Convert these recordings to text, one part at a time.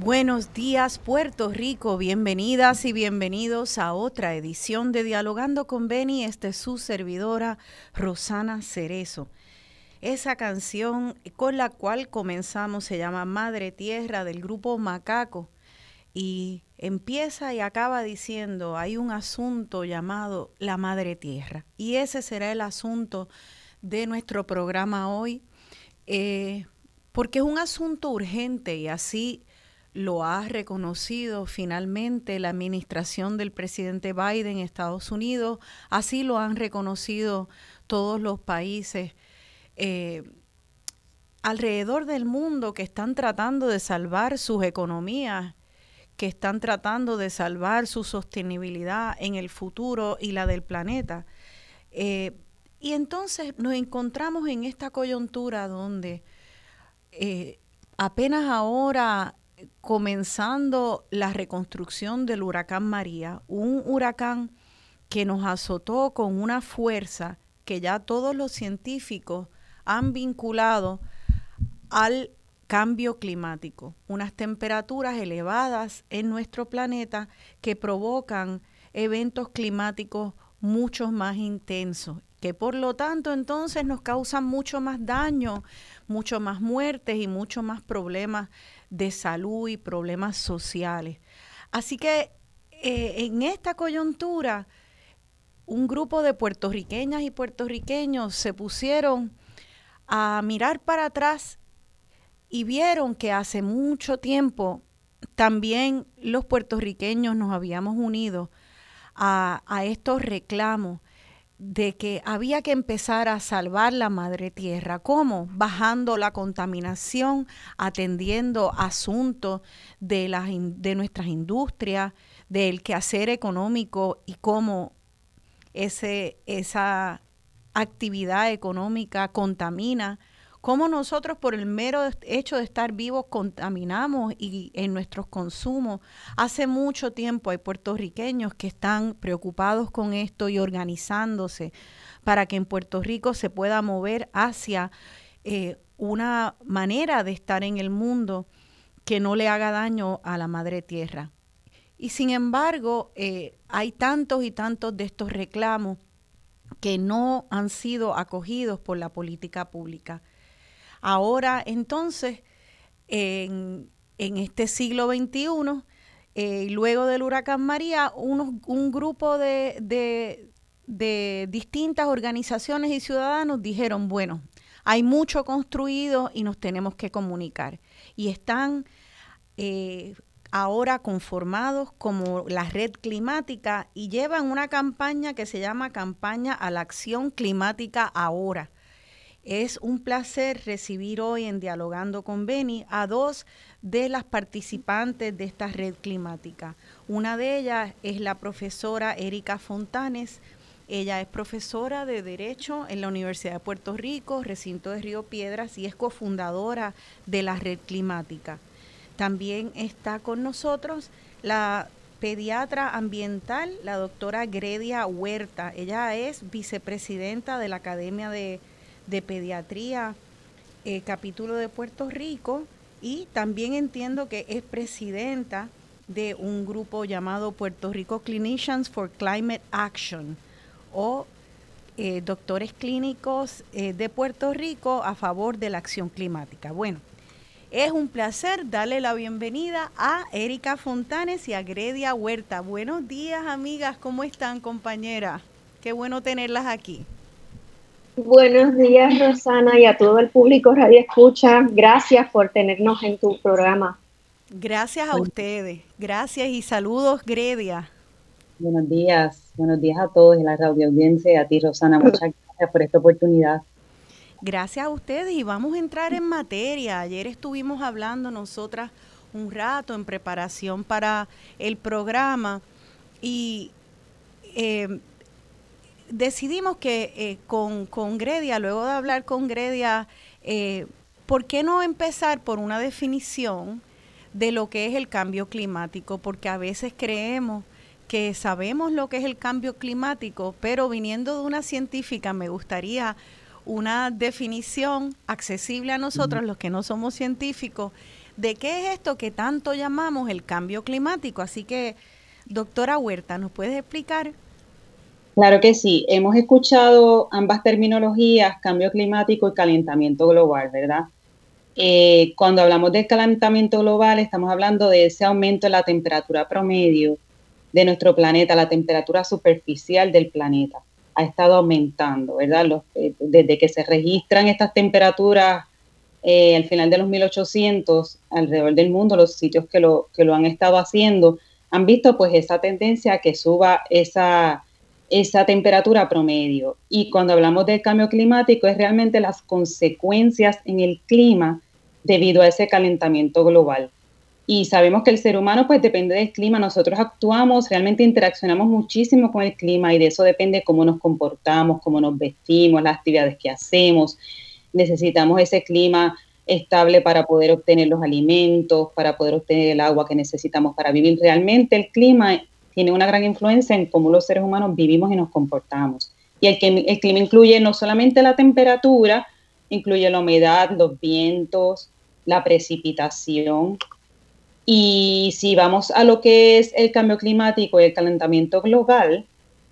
Buenos días Puerto Rico, bienvenidas y bienvenidos a otra edición de Dialogando con Beni. Esta es su servidora Rosana Cerezo. Esa canción con la cual comenzamos se llama Madre Tierra del grupo Macaco y empieza y acaba diciendo hay un asunto llamado la Madre Tierra y ese será el asunto de nuestro programa hoy eh, porque es un asunto urgente y así lo ha reconocido finalmente la administración del presidente Biden en Estados Unidos, así lo han reconocido todos los países eh, alrededor del mundo que están tratando de salvar sus economías, que están tratando de salvar su sostenibilidad en el futuro y la del planeta. Eh, y entonces nos encontramos en esta coyuntura donde eh, apenas ahora comenzando la reconstrucción del huracán María, un huracán que nos azotó con una fuerza que ya todos los científicos han vinculado al cambio climático, unas temperaturas elevadas en nuestro planeta que provocan eventos climáticos mucho más intensos, que por lo tanto entonces nos causan mucho más daño, mucho más muertes y mucho más problemas de salud y problemas sociales. Así que eh, en esta coyuntura, un grupo de puertorriqueñas y puertorriqueños se pusieron a mirar para atrás y vieron que hace mucho tiempo también los puertorriqueños nos habíamos unido a, a estos reclamos de que había que empezar a salvar la madre tierra. ¿Cómo? Bajando la contaminación, atendiendo asuntos de, las, de nuestras industrias, del quehacer económico y cómo ese, esa actividad económica contamina cómo nosotros por el mero hecho de estar vivos contaminamos y en nuestros consumos. Hace mucho tiempo hay puertorriqueños que están preocupados con esto y organizándose para que en Puerto Rico se pueda mover hacia eh, una manera de estar en el mundo que no le haga daño a la madre tierra. Y sin embargo, eh, hay tantos y tantos de estos reclamos que no han sido acogidos por la política pública. Ahora, entonces, en, este siglo XXI, eh, luego del huracán María, un grupo de, distintas organizaciones y ciudadanos dijeron, bueno, hay mucho construido y nos tenemos que comunicar. Y están eh, ahora conformados como la red climática y llevan una campaña que se llama Campaña a la Acción Climática Ahora. Es un placer recibir hoy en Dialogando con Beni a dos de las participantes de esta red climática. Una de ellas es la profesora Erika Fontanes. Ella es profesora de Derecho en la Universidad de Puerto Rico, recinto de Río Piedras, y es cofundadora de la red climática. También está con nosotros la pediatra ambiental, la doctora Gredia Huerta. Ella es vicepresidenta de la Academia de de Pediatría, eh, capítulo de Puerto Rico, y también entiendo que es presidenta de un grupo llamado Puerto Rico Clinicians for Climate Action, o eh, doctores clínicos eh, de Puerto Rico a favor de la acción climática. Bueno, es un placer darle la bienvenida a Erika Fontanes y a Gredia Huerta. Buenos días, amigas, ¿cómo están, compañeras? Qué bueno tenerlas aquí. Buenos días, Rosana, y a todo el público Radio Escucha. Gracias por tenernos en tu programa. Gracias a ustedes. Gracias y saludos, Gredia. Buenos días. Buenos días a todos en la radio audiencia y a ti, Rosana. Muchas gracias por esta oportunidad. Gracias a ustedes y vamos a entrar en materia. Ayer estuvimos hablando nosotras un rato en preparación para el programa y eh, decidimos que eh, con, con, Gredia, luego de hablar con Gredia, eh, ¿por qué no empezar por una definición de lo que es el cambio climático? Porque a veces creemos que sabemos lo que es el cambio climático, pero viniendo de una científica me gustaría una definición accesible a nosotros, los que no somos científicos, de qué es esto que tanto llamamos el cambio climático. Así que, doctora Huerta, ¿nos puedes explicar? Claro que sí, hemos escuchado ambas terminologías, cambio climático y calentamiento global, ¿verdad? Eh, cuando hablamos del calentamiento global, estamos hablando de ese aumento en la temperatura promedio de nuestro planeta, la temperatura superficial del planeta. Ha estado aumentando, ¿verdad? Eh, desde que se registran estas temperaturas eh, al final de los 1800 alrededor del mundo, los sitios que lo, que lo han estado haciendo, han visto pues esa tendencia a que suba esa, esa temperatura promedio. Y cuando hablamos del cambio climático es realmente las consecuencias en el clima debido a ese calentamiento global. Y sabemos que el ser humano pues depende del clima, nosotros actuamos, realmente interaccionamos muchísimo con el clima y de eso depende cómo nos comportamos, cómo nos vestimos, las actividades que hacemos. Necesitamos ese clima estable para poder obtener los alimentos, para poder obtener el agua que necesitamos para vivir. Realmente el clima tiene una gran influencia en cómo los seres humanos vivimos y nos comportamos. Y el, clima incluye no solamente la temperatura, incluye la humedad, los vientos, la precipitación. Y si vamos a lo que es el cambio climático y el calentamiento global,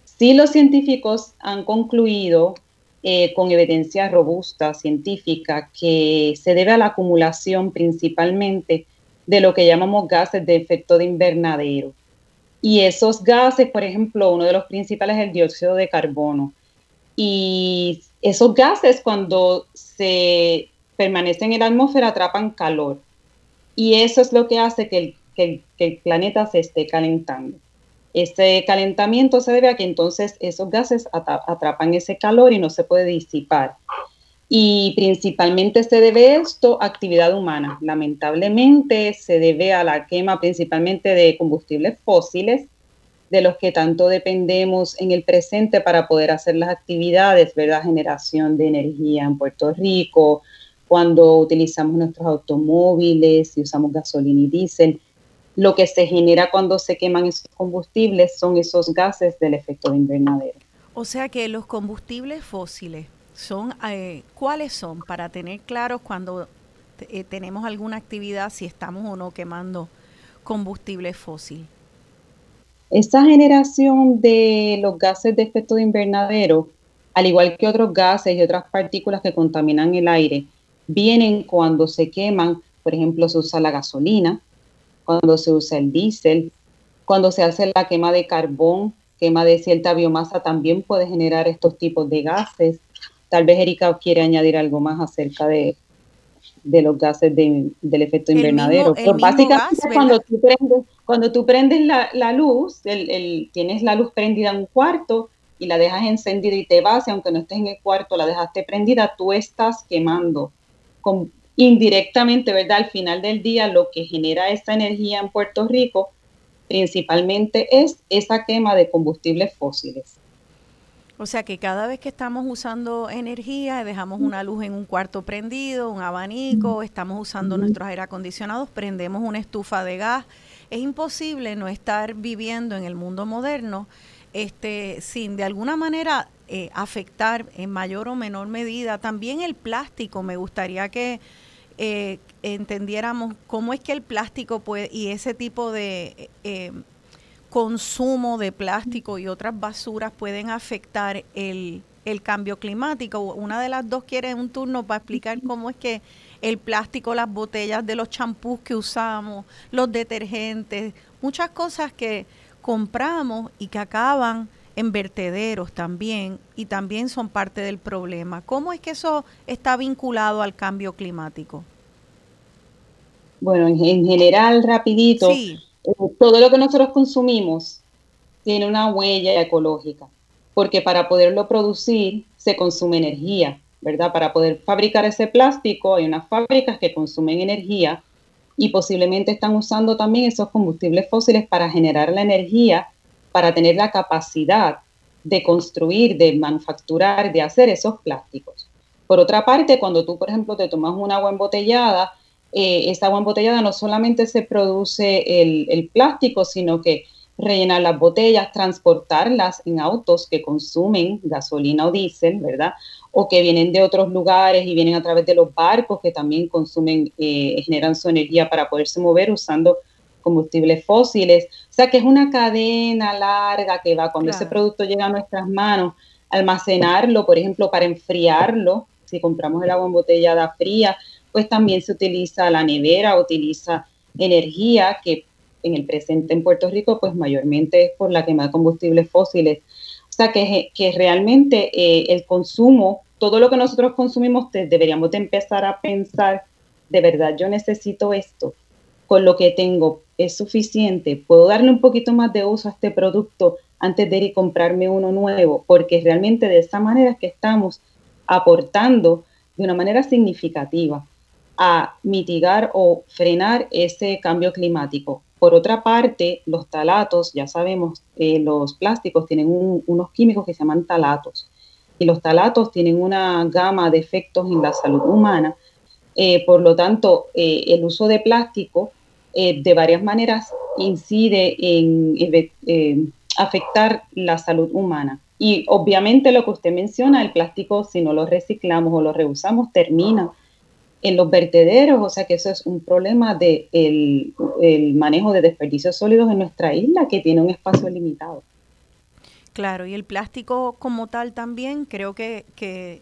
sí los científicos han concluido eh, con evidencia robusta, científica, que se debe a la acumulación principalmente de lo que llamamos gases de efecto de invernadero. Y esos gases, por ejemplo, uno de los principales es el dióxido de carbono. Y esos gases cuando se permanecen en la atmósfera atrapan calor. Y eso es lo que hace que el, planeta se esté calentando. Ese calentamiento se debe a que entonces esos gases atrapan ese calor y no se puede disipar. Y principalmente se debe esto a actividad humana. Lamentablemente se debe a la quema principalmente de combustibles fósiles, de los que tanto dependemos en el presente para poder hacer las actividades, ¿verdad? Generación de energía en Puerto Rico, cuando utilizamos nuestros automóviles y usamos gasolina y diésel. Lo que se genera cuando se queman esos combustibles son esos gases del efecto de invernadero. O sea que los combustibles fósiles son, eh, ¿cuáles son? Para tener claros cuando eh, tenemos alguna actividad, si estamos o no quemando combustible fósil. Esta generación de los gases de efecto de invernadero, al igual que otros gases y otras partículas que contaminan el aire, vienen cuando se queman, por ejemplo, se usa la gasolina, cuando se usa el diésel, cuando se hace la quema de carbón, quema de cierta biomasa, también puede generar estos tipos de gases. Tal vez Erika quiere añadir algo más acerca de, los gases del efecto invernadero. básicamente cuando tú prendes, cuando tú prendes la, luz, tienes la luz prendida en un cuarto y la dejas encendida y te vas, y aunque no estés en el cuarto, la dejaste prendida, tú estás quemando indirectamente, ¿verdad? Al final del día, lo que genera esta energía en Puerto Rico principalmente es esa quema de combustibles fósiles. O sea que cada vez que estamos usando energía, dejamos una luz en un cuarto prendido, un abanico, estamos usando nuestros aire acondicionados, prendemos una estufa de gas, es imposible no estar viviendo en el mundo moderno este, sin de alguna manera eh, afectar en mayor o menor medida. También el plástico. Me gustaría que eh, entendiéramos cómo es que el plástico puede y ese tipo de eh, consumo de plástico y otras basuras pueden afectar el, el cambio climático. Una de las dos quiere un turno para explicar cómo es que el plástico, las botellas de los champús que usamos, los detergentes, muchas cosas que compramos y que acaban en vertederos también y también son parte del problema. ¿Cómo es que eso está vinculado al cambio climático? Bueno, en, general, rapidito, eh, todo lo que nosotros consumimos tiene una huella ecológica, porque para poderlo producir se consume energía, ¿verdad? Para poder fabricar ese plástico hay unas fábricas que consumen energía y posiblemente están usando también esos combustibles fósiles para generar la energía para tener la capacidad de construir, de manufacturar, de hacer esos plásticos. Por otra parte, cuando tú, por ejemplo, te tomas un agua embotellada, eh, esa agua embotellada no solamente se produce el, el plástico, sino que rellenar las botellas, transportarlas en autos que consumen gasolina o diésel, ¿verdad? o que vienen de otros lugares y vienen a través de los barcos que también consumen, eh, generan su energía para poderse mover usando combustibles fósiles. O sea que es una cadena larga que va cuando ese producto llega a nuestras manos, almacenarlo, por ejemplo, para enfriarlo, si compramos el agua embotellada fría, pues también se utiliza la nevera, utiliza energía que en el presente en Puerto Rico, pues mayormente es por la quema de combustibles fósiles. O sea que, que realmente eh, el consumo todo lo que nosotros consumimos deberíamos de empezar a pensar, de verdad, yo necesito esto, con lo que tengo es suficiente, puedo darle un poquito más de uso a este producto antes de ir y comprarme uno nuevo, porque realmente de esa manera es que estamos aportando de una manera significativa a mitigar o frenar ese cambio climático. Por otra parte, los talatos, ya sabemos, eh, los plásticos tienen unos químicos que se llaman talatos y los talatos tienen una gama de efectos en la salud humana. Eh, por lo tanto, eh, el uso de plástico eh, de varias maneras incide en, afectar la salud humana. Y obviamente lo que usted menciona, el plástico, si no lo reciclamos o lo reusamos, termina en los vertederos, o sea que eso es un problema del de el manejo de desperdicios sólidos en nuestra isla, que tiene un espacio limitado. Claro, y el plástico como tal también, creo que, que,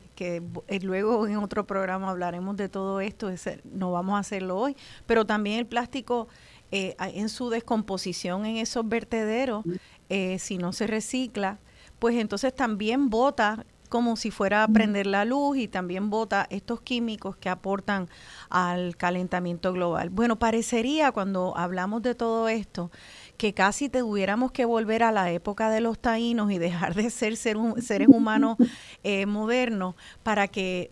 eh, luego en otro programa hablaremos de todo esto, no vamos a hacerlo hoy, pero también el plástico eh, en su descomposición en esos vertederos, eh, si no se recicla, pues entonces también bota como si fuera a prender la luz y también bota estos químicos que aportan al calentamiento global. Bueno, parecería cuando hablamos de todo esto que casi tuviéramos que volver a la época de los taínos y dejar de ser, seres humanos eh, modernos para que,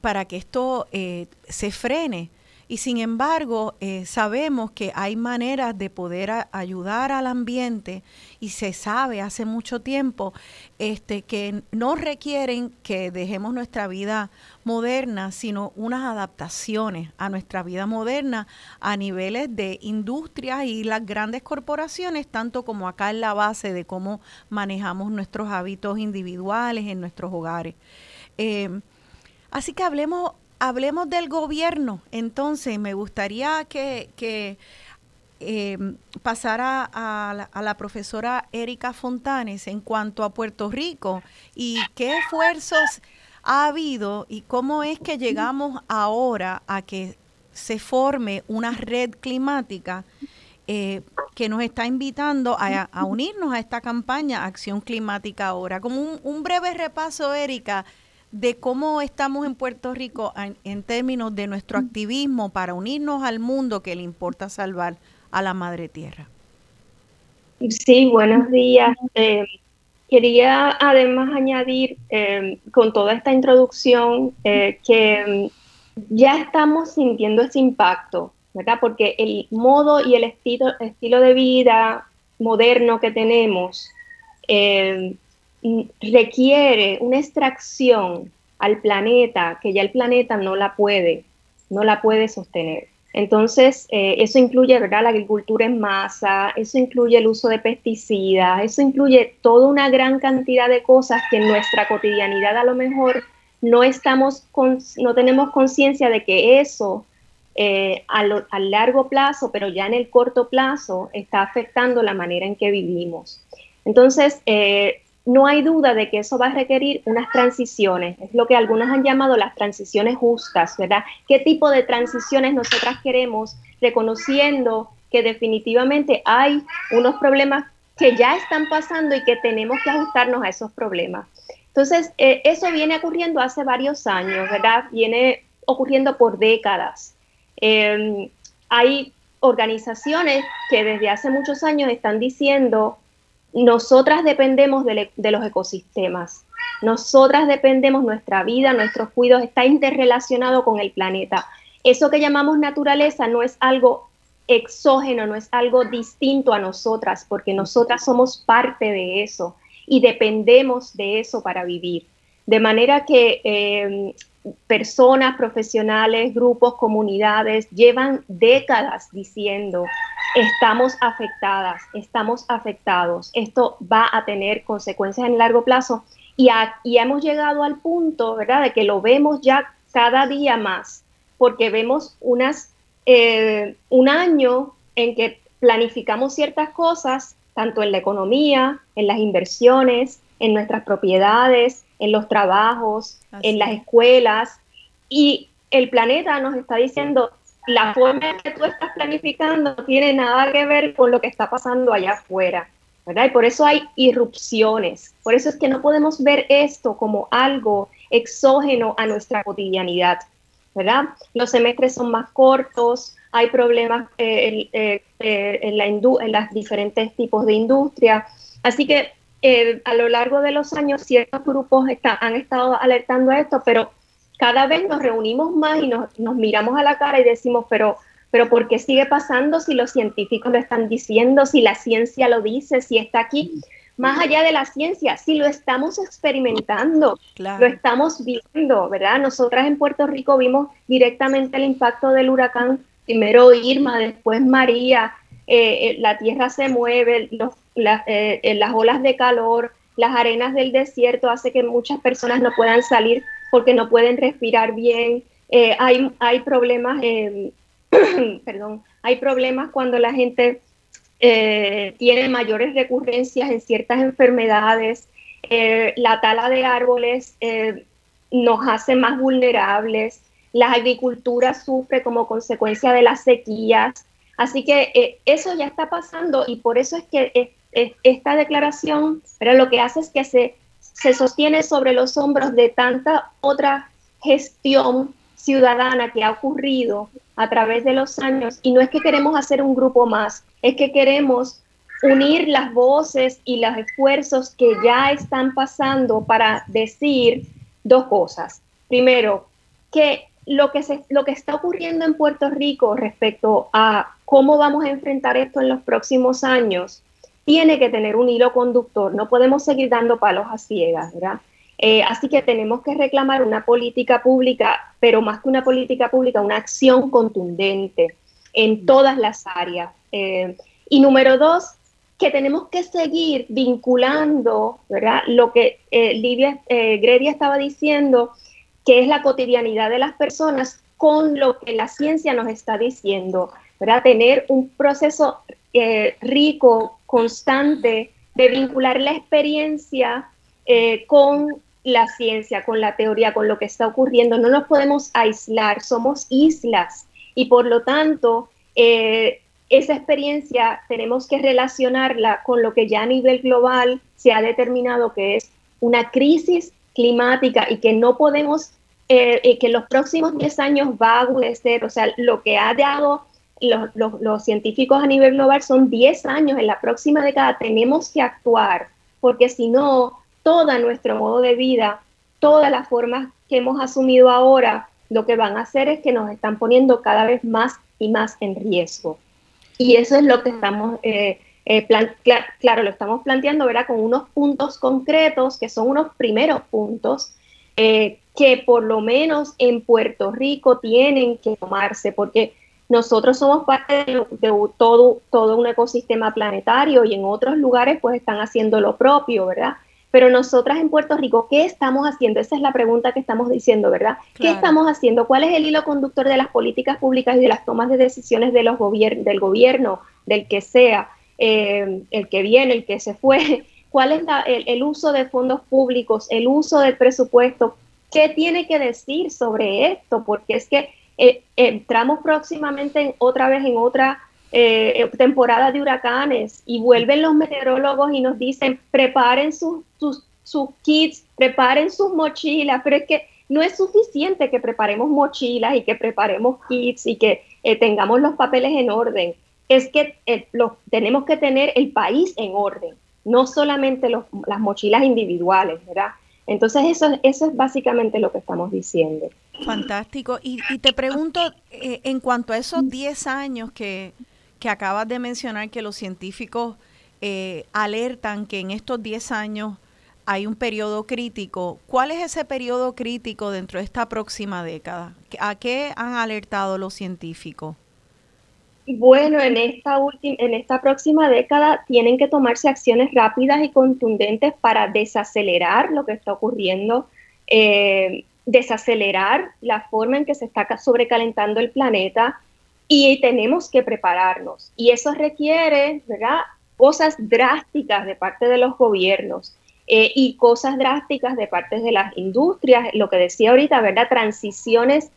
para que esto eh, se frene. Y sin embargo, eh, sabemos que hay maneras de poder ayudar al ambiente y se sabe hace mucho tiempo este, que no requieren que dejemos nuestra vida moderna, sino unas adaptaciones a nuestra vida moderna a niveles de industrias y las grandes corporaciones, tanto como acá en la base de cómo manejamos nuestros hábitos individuales en nuestros hogares. Eh, así que hablemos hablemos del gobierno. Entonces, me gustaría que, eh, pasara a la, profesora Erika Fontanes en cuanto a Puerto Rico y qué esfuerzos ha habido y cómo es que llegamos ahora a que se forme una red climática eh, que nos está invitando a, unirnos a esta campaña Acción Climática Ahora. Como un, un breve repaso, Erika, de cómo estamos en Puerto Rico en, términos de nuestro activismo para unirnos al mundo que le importa salvar a la madre tierra. Sí, buenos días. Eh, quería además añadir eh, con toda esta introducción eh, que mm, ya estamos sintiendo ese impacto, ¿verdad? Porque el modo y el estilo, estilo de vida moderno que tenemos requiere una extracción al planeta que ya el planeta no la puede, no la puede sostener. Entonces, eh, eso incluye ¿verdad? la agricultura en masa, eso incluye el uso de pesticidas, eso incluye toda una gran cantidad de cosas que en nuestra cotidianidad a lo mejor no, estamos no tenemos conciencia de que eso eh, a, largo plazo, pero ya en el corto plazo, está afectando la manera en que vivimos. Entonces, eh, no hay duda de que eso va a requerir unas transiciones, es lo que algunos han llamado las transiciones justas, ¿verdad? ¿Qué tipo de transiciones nosotras queremos, reconociendo que definitivamente hay unos problemas que ya están pasando y que tenemos que ajustarnos a esos problemas? Entonces, eh, eso viene ocurriendo hace varios años, ¿verdad? Viene ocurriendo por décadas. Em, hay organizaciones que desde hace muchos años están diciendo nosotras dependemos de, los ecosistemas, nosotras dependemos, nuestra vida, nuestros cuidados está interrelacionado con el planeta. Eso que llamamos naturaleza no es algo exógeno, no es algo distinto a nosotras, porque nosotras somos parte de eso y dependemos de eso para vivir. De manera que eh, personas, profesionales, grupos, comunidades llevan décadas diciendo, estamos afectadas, estamos afectados, esto va a tener consecuencias en largo plazo Y, y hemos llegado al punto, ¿verdad?, de que lo vemos ya cada día más, porque vemos unas, eh, un año en que planificamos ciertas cosas, tanto en la economía, en las inversiones, en nuestras propiedades, en los trabajos, en las escuelas, y el planeta nos está diciendo, la forma en que tú estás planificando no tiene nada que ver con lo que está pasando allá afuera, ¿verdad? Y por eso hay irrupciones, por eso es que no podemos ver esto como algo exógeno a nuestra cotidianidad, ¿verdad? Los semestres son más cortos, hay problemas eh, eh, eh, en, la en las diferentes tipos de industria, así que a lo largo de los años ciertos grupos han estado alertando a esto, pero cada vez nos reunimos más y nos, miramos a la cara y decimos, pero, pero ¿por qué sigue pasando si los científicos lo están diciendo, si la ciencia lo dice, si está aquí? Más allá de la ciencia, si lo estamos experimentando, lo estamos viendo, ¿verdad? Nosotras en Puerto Rico vimos directamente el impacto del huracán, primero Irma, después María, eh, eh, la tierra se mueve, eh, las olas de calor, las arenas del desierto hace que muchas personas no puedan salir porque no pueden respirar bien. Eh, hay, hay problemas, eh, perdón, hay problemas cuando la gente eh, tiene mayores recurrencias en ciertas enfermedades. la tala de árboles nos hace más vulnerables. La agricultura sufre como consecuencia de las sequías. Así que eso ya está pasando y por eso es que esta declaración pero lo que hace es que se se sostiene sobre los hombros de tanta otra gestión ciudadana que ha ocurrido a través de los años y no es que queremos hacer un grupo más, es que queremos unir las voces y los esfuerzos que ya están pasando para decir dos cosas. Primero, que lo que, se, lo que está ocurriendo en Puerto Rico respecto a cómo vamos a enfrentar esto en los próximos años tiene que tener un hilo conductor, no podemos seguir dando palos a ciegas, ¿verdad? Eh, así que tenemos que reclamar una política pública, pero más que una política pública, una acción contundente en todas las áreas. Eh, y número dos, que tenemos que seguir vinculando, ¿verdad? Lo que eh, Livia Gredia estaba diciendo, que es la cotidianidad de las personas con lo que la ciencia nos está diciendo, ¿verdad? Tener un proceso rico, constante de vincular la experiencia eh, con la ciencia, con la teoría, con lo que está ocurriendo. No nos podemos aislar, somos islas y por lo tanto eh, esa experiencia tenemos que relacionarla con lo que ya a nivel global se ha determinado que es una crisis climática y que no podemos, eh, que los próximos 10 años va a agudecer, o sea, lo que ha dado los, científicos a nivel global son 10 años, en la próxima década tenemos que actuar, porque si no, todo nuestro modo de vida, todas las formas que hemos asumido ahora, lo que van a hacer es que nos están poniendo cada vez más y más en riesgo. Y eso es lo que estamos, eh, eh, claro, lo estamos planteando, ¿verdad? Con unos puntos concretos, que son unos primeros puntos, eh, que por lo menos en Puerto Rico tienen que tomarse, porque nosotros somos parte de, todo, todo un ecosistema planetario y en otros lugares pues están haciendo lo propio, ¿verdad? Pero nosotras en Puerto Rico, ¿qué estamos haciendo? Esa es la pregunta que estamos diciendo, ¿verdad? ¿Qué estamos haciendo? ¿Cuál es el hilo conductor de las políticas públicas y de las tomas de decisiones de los del gobierno, del que sea, eh, el que viene, el que se fue? ¿Cuál es el uso de fondos públicos, el uso del presupuesto? ¿Qué tiene que decir sobre esto? Porque es que eh, entramos próximamente otra vez en otra eh, temporada de huracanes y vuelven los meteorólogos y nos dicen preparen sus, sus, kits, preparen sus mochilas, pero es que no es suficiente que preparemos mochilas y que preparemos kits y que eh, tengamos los papeles en orden. Es que los, tenemos que tener el país en orden, no solamente las mochilas individuales, ¿verdad? Entonces eso, eso es básicamente lo que estamos diciendo. Fantástico. Y, te pregunto, eh, en cuanto a esos 10 años que, que, acabas de mencionar, que los científicos eh, alertan que en estos 10 años hay un periodo crítico, ¿cuál es ese periodo crítico dentro de esta próxima década? ¿A qué han alertado los científicos? Bueno, en esta, en esta próxima década tienen que tomarse acciones rápidas y contundentes para desacelerar lo que está ocurriendo, eh, desacelerar la forma en que se está sobrecalentando el planeta y tenemos que prepararnos. Y eso requiere. Cosas drásticas de parte de los gobiernos. Eh, y cosas drásticas de parte de las industrias, lo que decía ahorita, ¿verdad? Transiciones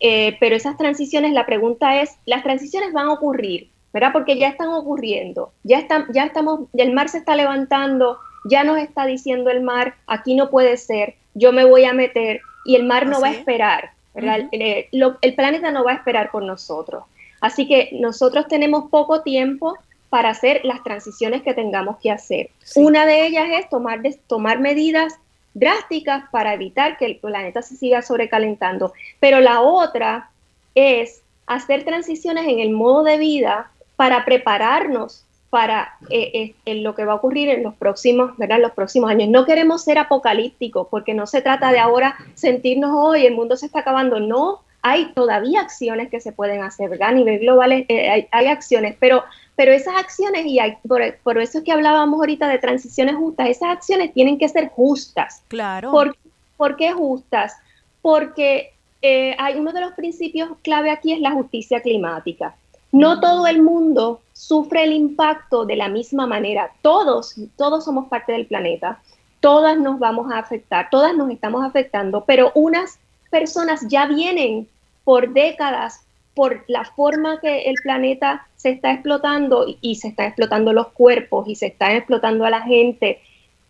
eh, pero esas transiciones, la pregunta es, las transiciones van a ocurrir, ¿verdad? Porque ya están ocurriendo, ya, están, ya estamos, el mar se está levantando, ya nos está diciendo el mar, aquí no puede ser, yo me voy a meter y el mar no va a esperar, ¿verdad? Eh, el, planeta no va a esperar por nosotros. Así que nosotros tenemos poco tiempo para hacer las transiciones que tengamos que hacer. Una de ellas es tomar, tomar medidas drásticas para evitar que el planeta se siga sobrecalentando. Pero la otra es hacer transiciones en el modo de vida para prepararnos para eh, eh, lo que va a ocurrir en los próximos, ¿verdad? los próximos años. No queremos ser apocalípticos porque no se trata de ahora sentirnos hoy, el mundo se está acabando. No, hay todavía acciones que se pueden hacer, A nivel global eh, hay, acciones, pero pero esas acciones, y por, eso es que hablábamos ahorita de transiciones justas, esas acciones tienen que ser justas. Claro. ¿Por, qué justas? Porque eh, hay uno de los principios clave aquí es la justicia climática. No todo el mundo sufre el impacto de la misma manera. Todos, todos somos parte del planeta. Todas nos vamos a afectar, todas nos estamos afectando, pero unas personas ya vienen por décadas por la forma que el planeta se está explotando y se están explotando los cuerpos y se están explotando a la gente,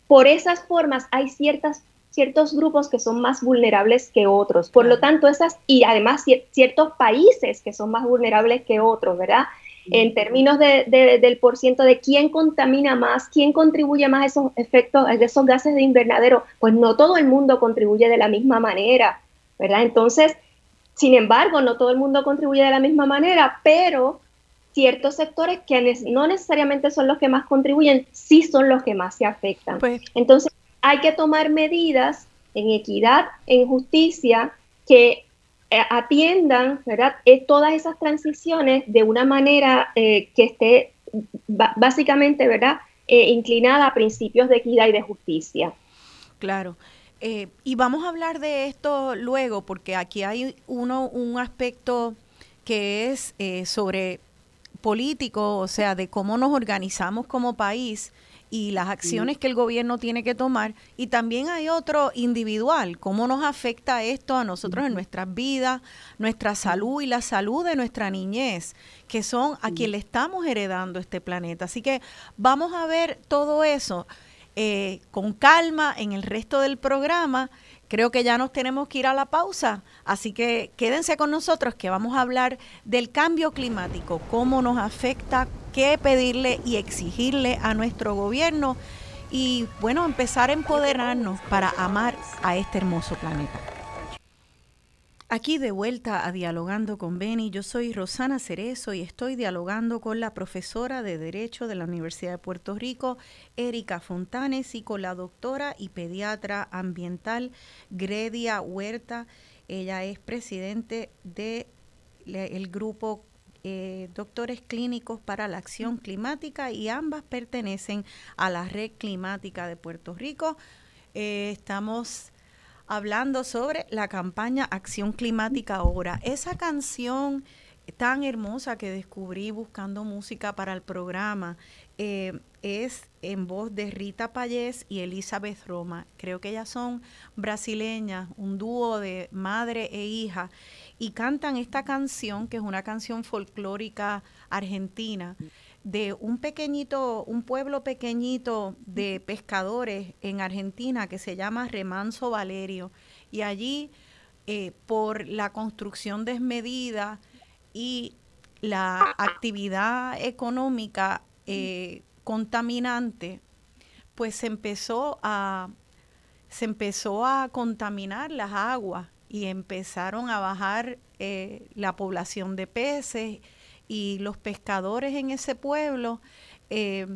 por esas formas hay ciertas, ciertos grupos que son más vulnerables que otros. Por lo tanto, esas, y además ciertos países que son más vulnerables que otros, ¿verdad? En términos de, del porciento de quién contamina más, quién contribuye más a esos efectos, a esos gases de invernadero, pues no todo el mundo contribuye de la misma manera, ¿verdad? Entonces, sin embargo, no todo el mundo contribuye de la misma manera, pero ciertos sectores que no necesariamente son los que más contribuyen, sí son los que más se afectan. Pues Entonces, hay que tomar medidas en equidad, en justicia, que eh, atiendan ¿verdad? Eh, todas esas transiciones de una manera eh, que esté básicamente ¿verdad? inclinada a principios de equidad y de justicia. Claro. Eh, y vamos a hablar de esto luego, porque aquí hay uno, un aspecto que es eh, sobre político, o sea, de cómo nos organizamos como país y las acciones que el gobierno tiene que tomar. Y también hay otro individual, cómo nos afecta esto a nosotros en nuestras vidas, nuestra salud y la salud de nuestra niñez, que son a quien le estamos heredando este planeta. Así que vamos a ver todo eso. Eh, con calma en el resto del programa. Creo que ya nos tenemos que ir a la pausa, así que quédense con nosotros que vamos a hablar del cambio climático, cómo nos afecta, qué pedirle y exigirle a nuestro gobierno y bueno, empezar a empoderarnos para amar a este hermoso planeta. Aquí de vuelta a Dialogando con Beni, yo soy Rosana Cerezo y estoy dialogando con la profesora de Derecho de la Universidad de Puerto Rico, Erika Fontanes, y con la doctora y pediatra ambiental Gredia Huerta. Ella es presidente del el grupo eh, Doctores Clínicos para la Acción Climática y ambas pertenecen a la Red Climática de Puerto Rico. Eh, estamos hablando sobre la campaña Acción Climática Ahora. Esa canción tan hermosa que descubrí buscando música para el programa eh, es en voz de Rita Payés y Elizabeth Roma. Creo que ellas son brasileñas, un dúo de madre e hija, y cantan esta canción, que es una canción folclórica argentina, de un pequeñito, un pueblo pequeñito de pescadores en Argentina que se llama Remanso Valerio. Y allí, eh, por la construcción desmedida y la actividad económica eh, contaminante, pues se empezó a se empezó a contaminar las aguas y empezaron a bajar eh, la población de peces y los pescadores en ese pueblo eh,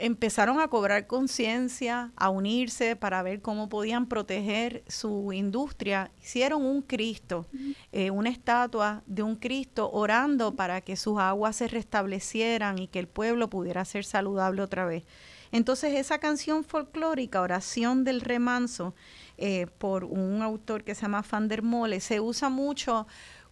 empezaron a cobrar conciencia, a unirse para ver cómo podían proteger su industria. Hicieron un Cristo, eh, una estatua de un Cristo orando para que sus aguas se restablecieran y que el pueblo pudiera ser saludable otra vez. Entonces esa canción folclórica, Oración del Remanso, eh, por un autor que se llama Fandermole, se usa mucho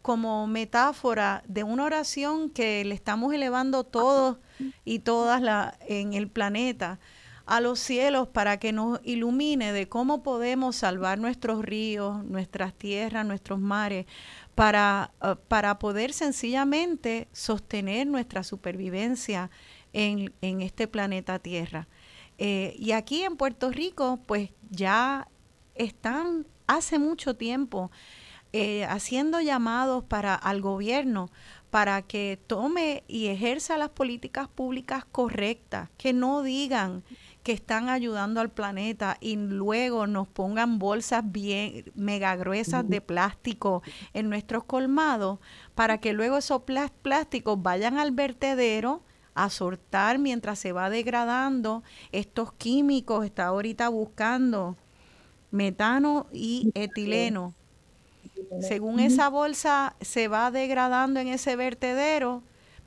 como metáfora de una oración que le estamos elevando todos y todas en el planeta a los cielos para que nos ilumine de cómo podemos salvar nuestros ríos, nuestras tierras, nuestros mares, para, eh, para poder sencillamente sostener nuestra supervivencia en, en este planeta Tierra. Eh, y aquí en Puerto Rico, pues ya están hace mucho tiempo eh, haciendo llamados para al gobierno para que tome y ejerza las políticas públicas correctas, que no digan que están ayudando al planeta y luego nos pongan bolsas bien mega gruesas de plástico en nuestros colmados para que luego esos plásticos vayan al vertedero a soltar mientras se va degradando estos químicos, está ahorita buscando metano y etileno según esa bolsa se va degradando en ese vertedero,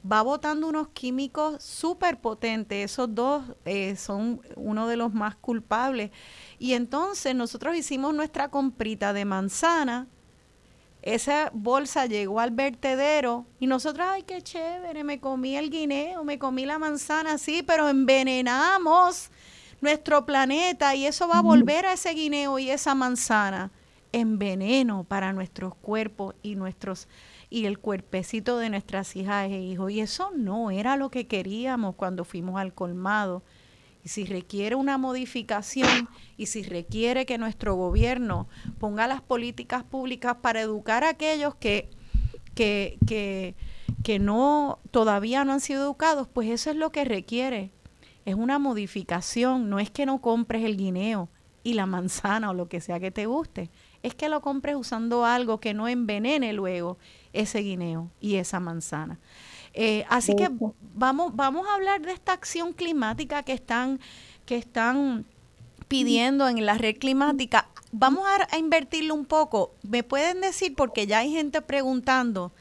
va botando unos químicos súper potentes. Esos dos eh, son uno de los más culpables. Y entonces nosotros hicimos nuestra comprita de manzana. Esa bolsa llegó al vertedero y nosotros, ay, qué chévere, me comí el guineo, me comí la manzana, sí, pero envenenamos nuestro planeta y eso va a volver a ese guineo y esa manzana en veneno para nuestros cuerpos y nuestros y el cuerpecito de nuestras hijas e hijos. Y eso no era lo que queríamos cuando fuimos al colmado. Y si requiere una modificación y si requiere que nuestro gobierno ponga las políticas públicas para educar a aquellos que, que, que, que no todavía no han sido educados, pues eso es lo que requiere. Es una modificación, no es que no compres el guineo y la manzana o lo que sea que te guste, es que lo compres usando algo que no envenene luego ese guineo y esa manzana. Eh, así que vamos, vamos a hablar de esta acción climática que están, que están pidiendo en la red climática. Vamos a, invertirlo un poco. ¿Me pueden decir, porque ya hay gente preguntando,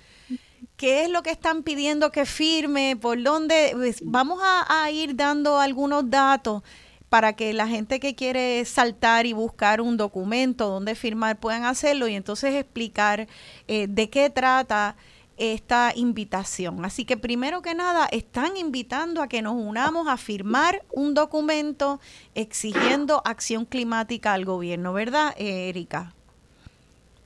qué es lo que están pidiendo que firme? ¿Por dónde? Pues, vamos a, a ir dando algunos datos para que la gente que quiere saltar y buscar un documento donde firmar puedan hacerlo y entonces explicar eh, de qué trata esta invitación. Así que primero que nada, están invitando a que nos unamos a firmar un documento exigiendo acción climática al gobierno, ¿verdad, Erika?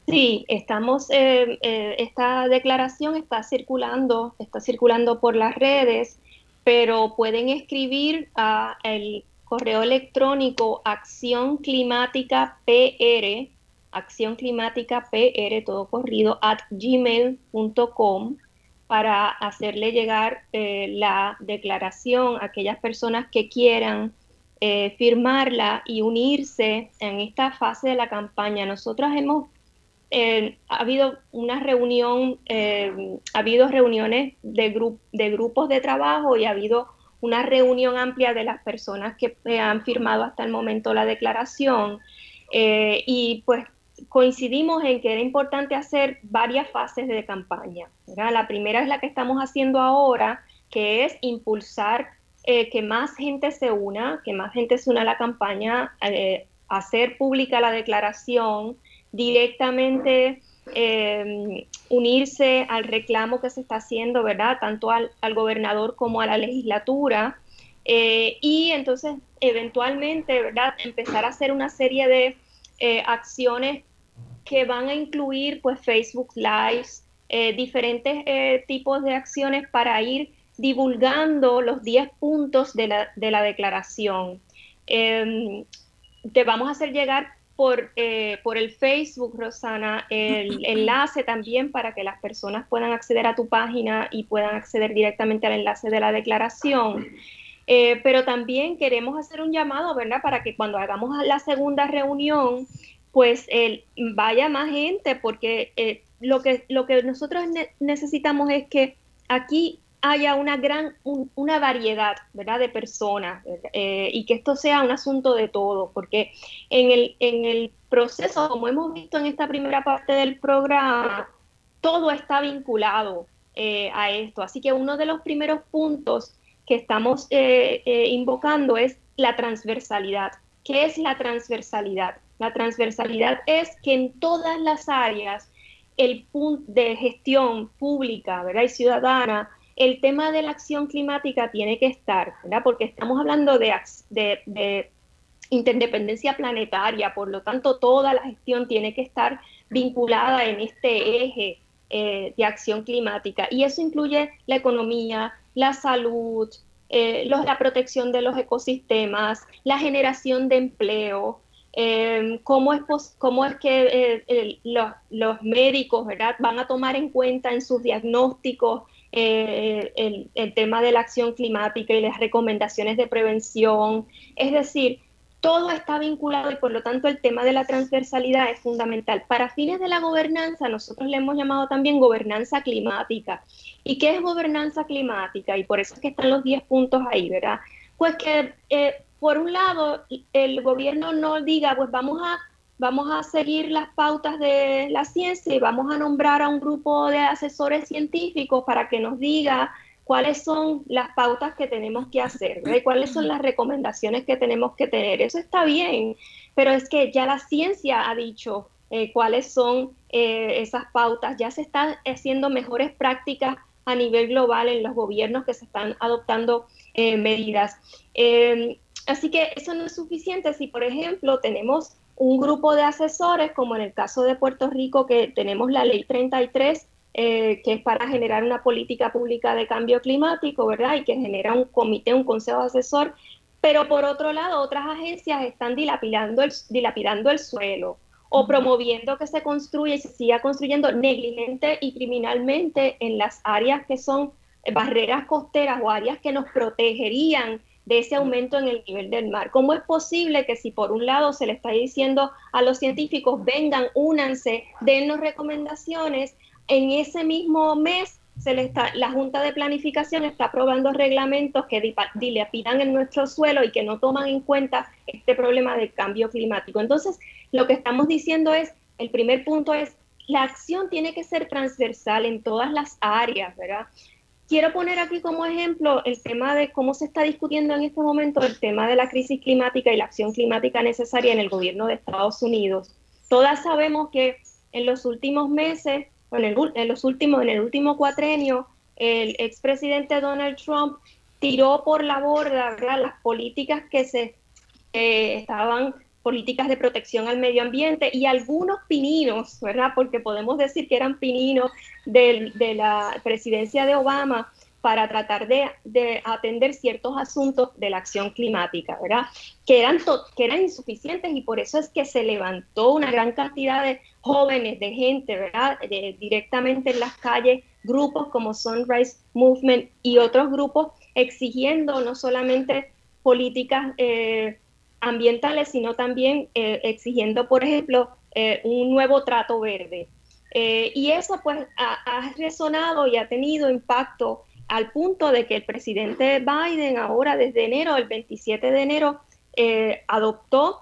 Sí, estamos, eh, eh, esta declaración está circulando, está circulando por las redes, pero pueden escribir a el correo electrónico acción climática pr, acción climática pr, todo corrido, at gmail.com para hacerle llegar eh, la declaración a aquellas personas que quieran eh, firmarla y unirse en esta fase de la campaña. Nosotros hemos, eh, ha habido una reunión, ha habido reuniones de, de grupos de trabajo y ha habido una reunión amplia de las personas que eh, han firmado hasta el momento la declaración eh, y pues coincidimos en que era importante hacer varias fases de campaña. La primera es la que estamos haciendo ahora, que es impulsar eh, que más gente se una, que más gente se una a la campaña, hacer pública la declaración, directamente eh, unirse al reclamo que se está haciendo, ¿verdad? Tanto al, gobernador como a la legislatura. Eh, y entonces, eventualmente, ¿verdad? Empezar a hacer una serie de eh, acciones que van a incluir, pues, Facebook Lives, eh, diferentes tipos de acciones para ir divulgando los 10 puntos de la, de la declaración. Em, te vamos a hacer llegar por, eh, por el Facebook, Rosana, el enlace también para que las personas puedan acceder a tu página y puedan acceder directamente al enlace de la declaración. Eh, pero también queremos hacer un llamado, ¿verdad? Para que cuando hagamos la segunda reunión, pues vaya más gente, porque eh, lo, que, lo que nosotros necesitamos es que aquí haya una gran, una variedad, ¿verdad?, de personas eh, y que esto sea un asunto de todo, porque en el, en el proceso, como hemos visto en esta primera parte del programa, todo está vinculado eh, a esto. Así que uno de los primeros puntos que estamos eh, invocando es la transversalidad. ¿Qué es la transversalidad? La transversalidad es que en todas las áreas el punto de gestión pública ¿verdad? y ciudadana, el tema de la acción climática tiene que estar, ¿verdad? porque estamos hablando de, de, interdependencia planetaria, por lo tanto toda la gestión tiene que estar vinculada en este eje eh, de acción climática. Y eso incluye la economía, la salud, eh, la protección de los ecosistemas, la generación de empleo, eh, cómo, es cómo es que eh, los, médicos ¿verdad? van a tomar en cuenta en sus diagnósticos el, el, tema de la acción climática y las recomendaciones de prevención. Es decir, todo está vinculado y por lo tanto el tema de la transversalidad es fundamental. Para fines de la gobernanza, nosotros le hemos llamado también gobernanza climática. ¿Y qué es gobernanza climática? Y por eso es que están los 10 puntos ahí, ¿verdad? Pues que eh, por un lado el gobierno no diga, pues vamos a, vamos a seguir las pautas de la ciencia y vamos a nombrar a un grupo de asesores científicos para que nos diga cuáles son las pautas que tenemos que hacer, cuáles son las recomendaciones que tenemos que tener. Eso está bien, pero es que ya la ciencia ha dicho eh, cuáles son eh, esas pautas, ya se están haciendo mejores prácticas a nivel global en los gobiernos que se están adoptando eh, medidas. Em, así que eso no es suficiente si, por ejemplo, tenemos un grupo de asesores, como en el caso de Puerto Rico, que tenemos la ley 33, eh, que es para generar una política pública de cambio climático, ¿verdad? Y que genera un comité, un consejo asesor, pero por otro lado otras agencias están dilapidando el, dilapidando el suelo o promoviendo que se construya y se siga construyendo negligente y criminalmente en las áreas que son barreras costeras o áreas que nos protegerían de ese aumento en el nivel del mar. ¿Cómo es posible que si por un lado se le está diciendo a los científicos, vengan, únanse, dennos recomendaciones, en ese mismo mes se le está, la Junta de Planificación está aprobando reglamentos que dilapidan en nuestro suelo y que no toman en cuenta este problema del cambio climático. Entonces, lo que estamos diciendo es, el primer punto es, la acción tiene que ser transversal en todas las áreas, ¿verdad? Quiero poner aquí como ejemplo el tema de cómo se está discutiendo en este momento el tema de la crisis climática y la acción climática necesaria en el gobierno de Estados Unidos. Todas sabemos que en los últimos meses en, el, en los últimos, en el último cuatrenio, el expresidente Donald Trump tiró por la borda las políticas que se estaban políticas de protección al medio ambiente y algunos pininos, ¿verdad? Porque podemos decir que eran pininos de, de la presidencia de Obama para tratar de, de, atender ciertos asuntos de la acción climática, ¿verdad? Que eran, que eran insuficientes y por eso es que se levantó una gran cantidad de jóvenes, de gente, ¿verdad? directamente en las calles, grupos como Sunrise Movement y otros grupos exigiendo no solamente políticas eh, ambientales, sino también eh, exigiendo, por ejemplo, eh, un nuevo trato verde. y eso pues ha, resonado y ha tenido impacto al punto de que el presidente Biden ahora desde enero, el 27 de enero, adoptó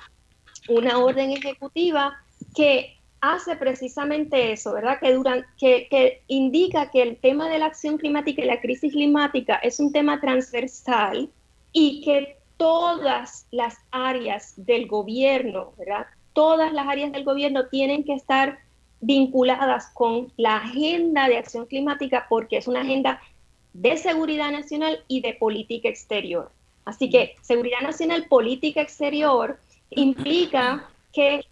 una orden ejecutiva que hace precisamente eso, ¿verdad? Que, duran, que, indica que el tema de la acción climática y la crisis climática es un tema transversal y que todas las áreas del gobierno, ¿verdad? Todas las áreas del gobierno tienen que estar vinculadas con la agenda de acción climática porque es una agenda de seguridad nacional y de política exterior. Así que seguridad nacional, política exterior implica que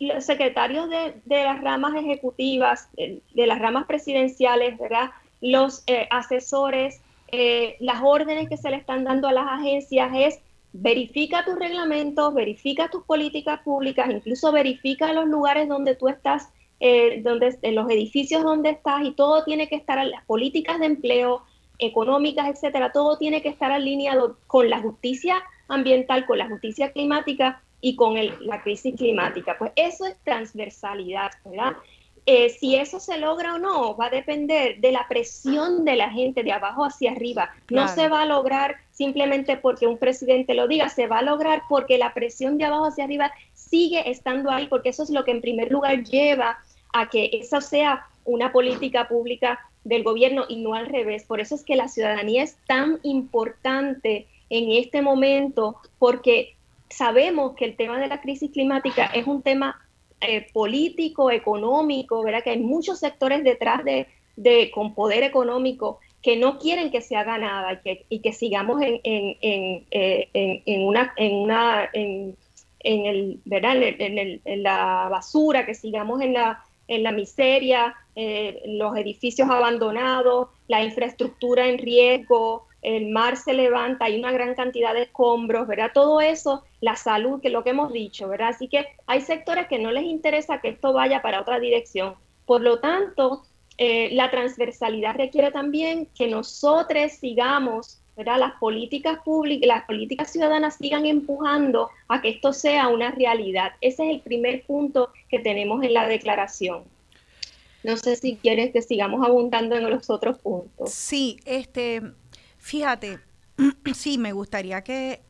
los secretarios de, las ramas ejecutivas, de, las ramas presidenciales, ¿verdad? los eh, asesores, eh, las órdenes que se le están dando a las agencias es verifica tus reglamentos, verifica tus políticas públicas, incluso verifica los lugares donde tú estás, eh, donde, en los edificios donde estás y todo tiene que estar, las políticas de empleo, económicas, etcétera, todo tiene que estar alineado con la justicia ambiental, con la justicia climática y con la crisis climática. Pues eso es transversalidad, ¿verdad? eh, si eso se logra o no va a depender de la presión de la gente de abajo hacia arriba. No se va a lograr simplemente porque un presidente lo diga, se va a lograr porque la presión de abajo hacia arriba sigue estando ahí, porque eso es lo que en primer lugar lleva a que eso sea una política pública del gobierno y no al revés. Por eso es que la ciudadanía es tan importante en este momento, porque sabemos que el tema de la crisis climática es un tema eh, político, económico, ¿verdad? Que hay muchos sectores detrás de, de, con poder económico que no quieren que se haga nada y que, y que sigamos en, en, en, eh, en, una, en una, en, el, ¿verdad? El, en, la basura, que sigamos en la, en la miseria, eh, los edificios abandonados, la infraestructura en riesgo, el mar se levanta, hay una gran cantidad de escombros, ¿verdad? Todo eso, la salud, que es lo que hemos dicho, ¿verdad? Así que hay sectores que no les interesa que esto vaya para otra dirección. Por lo tanto, eh, la transversalidad requiere también que nosotros sigamos, ¿verdad? Las políticas públicas, las políticas ciudadanas sigan empujando a que esto sea una realidad. Ese es el primer punto que tenemos en la declaración. No sé si quieres que sigamos abundando en los otros puntos. Sí, este, Fíjate, sí, me gustaría que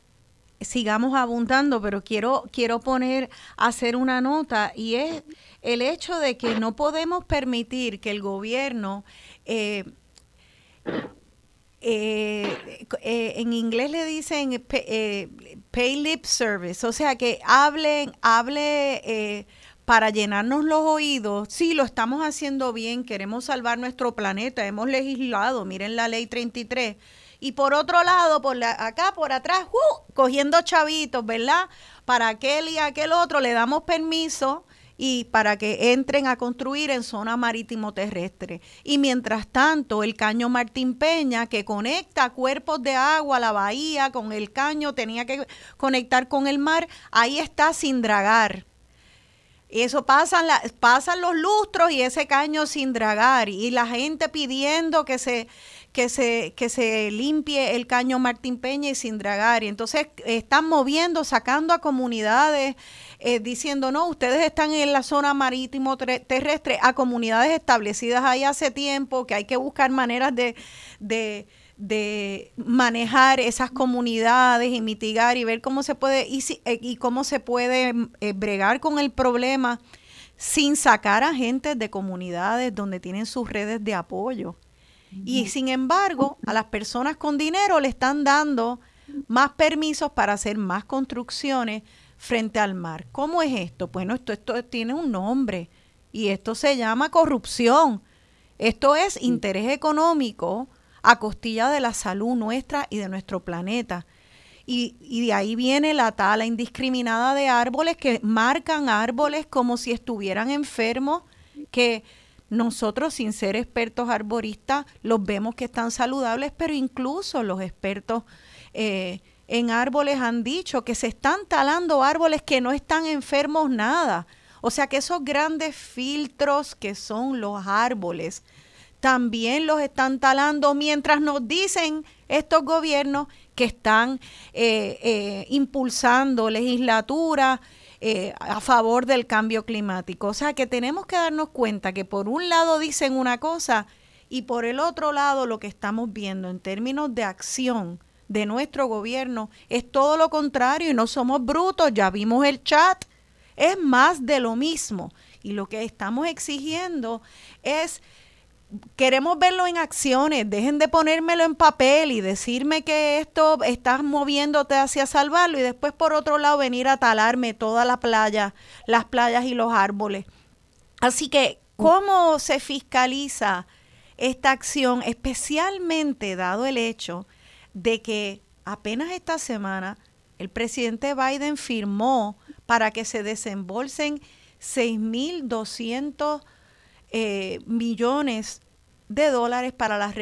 sigamos abundando, pero quiero, quiero poner, hacer una nota y es el hecho de que no podemos permitir que el gobierno, eh, eh, eh, en inglés le dicen pay lip service, o sea, que hablen, hable para llenarnos los oídos, sí, lo estamos haciendo bien, queremos salvar nuestro planeta, hemos legislado, miren la ley 33, y por otro lado, por la, acá, por atrás, uh, cogiendo chavitos, ¿verdad? Para aquel y aquel otro le damos permiso y para que entren a construir en zona marítimo terrestre. Y mientras tanto, el caño Martín Peña, que conecta cuerpos de agua la bahía con el caño, tenía que conectar con el mar, ahí está sin dragar. Eso pasan, pasan los lustros y ese caño sin dragar. Y la gente pidiendo que se que se, que se limpie el caño Martín Peña y sin dragar. Y entonces están moviendo, sacando a comunidades, eh, diciendo, no, ustedes están en la zona marítimo terrestre, a comunidades establecidas ahí hace tiempo, que hay que buscar maneras de, de, de manejar esas comunidades y mitigar y ver cómo se puede, y, eh, y cómo se puede eh, bregar con el problema sin sacar a gente de comunidades donde tienen sus redes de apoyo. Y sin embargo, a las personas con dinero le están dando más permisos para hacer más construcciones frente al mar. ¿Cómo es esto? Bueno, esto, esto tiene un nombre y esto se llama corrupción. Esto es interés económico a costilla de la salud nuestra y de nuestro planeta. Y, y, de ahí viene la tala indiscriminada de árboles que marcan árboles como si estuvieran enfermos, que nosotros, sin ser expertos arboristas, los vemos que están saludables, pero incluso los expertos eh, en árboles han dicho que se están talando árboles que no están enfermos nada. O sea que esos grandes filtros que son los árboles, también los están talando mientras nos dicen estos gobiernos que están eh, eh, impulsando legislatura eh, a favor del cambio climático. O sea que tenemos que darnos cuenta que por un lado dicen una cosa y por el otro lado lo que estamos viendo en términos de acción de nuestro gobierno. Es todo lo contrario y no somos brutos, ya vimos el chat, es más de lo mismo. Y lo que estamos exigiendo es queremos verlo en acciones, dejen de ponérmelo en papel y decirme que esto estás moviéndote hacia salvarlo y después por otro lado venir a talarme toda la playa, las playas y los árboles. Así que, ¿cómo se fiscaliza esta acción, especialmente dado el hecho de que apenas esta semana el presidente Biden firmó para que se desembolsen 6.200 eh, millones de dólares para la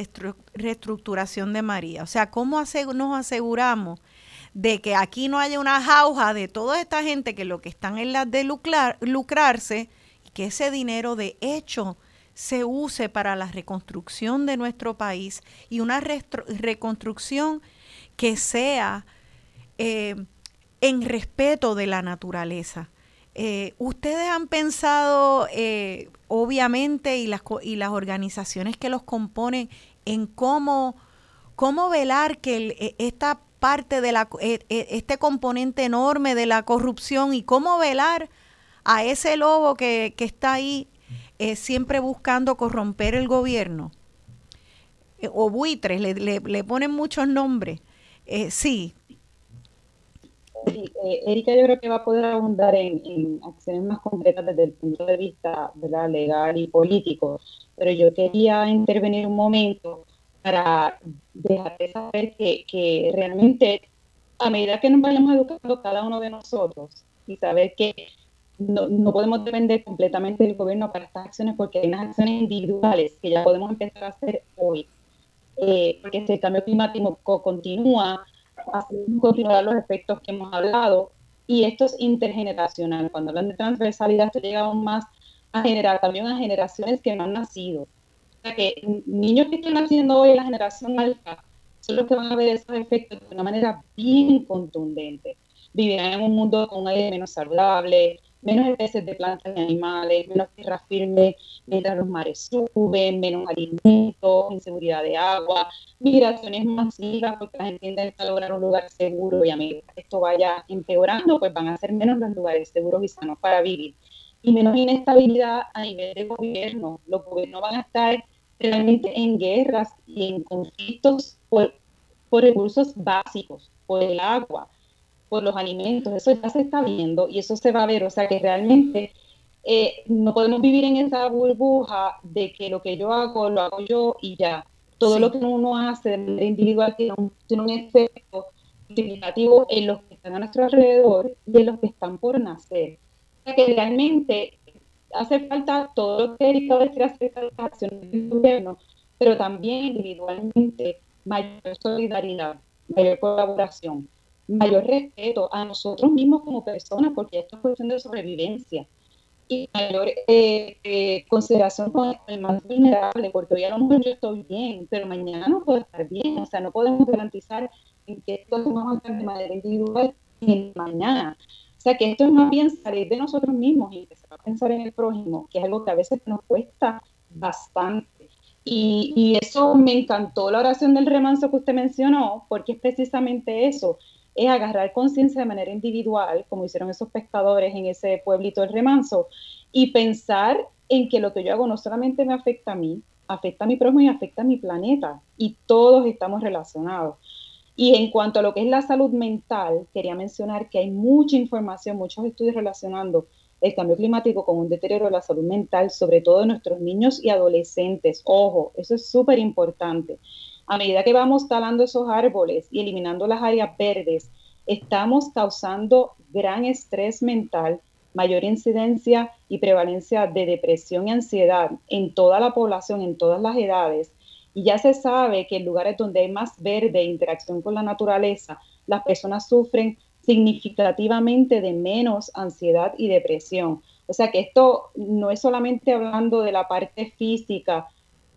reestructuración de María. O sea, ¿cómo nos aseguramos de que aquí no haya una jauja de toda esta gente que lo que están en la de lucrarse y que ese dinero de hecho se use para la reconstrucción de nuestro país y una reconstrucción que sea eh, en respeto de la naturaleza? Eh, ¿Ustedes han pensado, eh, obviamente, y las, y las organizaciones que los componen, en cómo, cómo velar que e, esta parte de la, e, e, este componente enorme de la corrupción y cómo velar a ese lobo que, que está ahí eh, siempre buscando corromper el gobierno? o buitres, le, le, ponen muchos nombres. sí, eh, Erika yo creo que va a poder abundar en, acciones más concretas desde el punto de vista legal y político, pero yo quería intervenir un momento para dejar de saber que, realmente a medida que nos vayamos educando cada uno de nosotros y saber que no, no, podemos depender completamente del gobierno para estas acciones porque hay unas acciones individuales que ya podemos empezar a hacer hoy. Eh, porque si el cambio climático continúa, continuar los efectos que hemos hablado. Y esto es intergeneracional. Cuando hablan de transversalidad, se llega aún más a generar también a generaciones que no han nacido. O sea que niños que están naciendo hoy la generación alta son los que van a ver esos efectos de una manera bien contundente. Vivirán en un mundo con un aire menos saludable, menos especies de plantas y animales, menos tierra firme mientras los mares suben, menos alimentos, inseguridad de agua, migraciones masivas porque la gente intenta lograr un lugar seguro y a medida que esto vaya empeorando, pues van a ser menos los lugares seguros y sanos para vivir. Y menos inestabilidad a nivel de gobierno. Los gobiernos van a estar realmente en guerras y en conflictos por, por recursos básicos, por el agua, por los alimentos, eso ya se está viendo y eso se va a ver, o sea que realmente eh, no podemos vivir en esa burbuja de que lo que yo hago, lo hago yo y ya. Todo lo que uno hace de manera individual tiene un, tiene un efecto significativo en los que están a nuestro alrededor y en los que están por nacer. O sea que realmente hace falta todo lo que Erika va a decir acerca de las acciones del gobierno, pero también individualmente mayor solidaridad, mayor colaboración mayor respeto a nosotros mismos como personas, porque esto es cuestión de sobrevivencia, y mayor eh, eh, consideración con el más vulnerable, porque hoy a lo mejor yo estoy bien, pero mañana no puedo estar bien, o sea, no podemos garantizar en qué situación vamos a estar de manera individual en mañana. O sea, que esto es más bien salir de nosotros mismos y empezar a pensar en el prójimo, que es algo que a veces nos cuesta bastante. Y, eso me encantó la oración del remanso que usted mencionó, porque es precisamente eso es agarrar conciencia de manera individual, como hicieron esos pescadores en ese pueblito del remanso, y pensar en que lo que yo hago no solamente me afecta a mí, afecta a mi prójimo y afecta a mi planeta, y todos estamos relacionados. Y en cuanto a lo que es la salud mental, quería mencionar que hay mucha información, muchos estudios relacionando el cambio climático con un deterioro de la salud mental, sobre todo de nuestros niños y adolescentes. Ojo, eso es súper importante a medida que vamos talando esos árboles y eliminando las áreas verdes, estamos causando gran estrés mental, mayor incidencia y prevalencia de depresión y ansiedad en toda la población, en todas las edades. Y ya se sabe que en lugares donde hay más verde interacción con la naturaleza, las personas sufren significativamente de menos ansiedad y depresión. O sea que esto no es solamente hablando de la parte física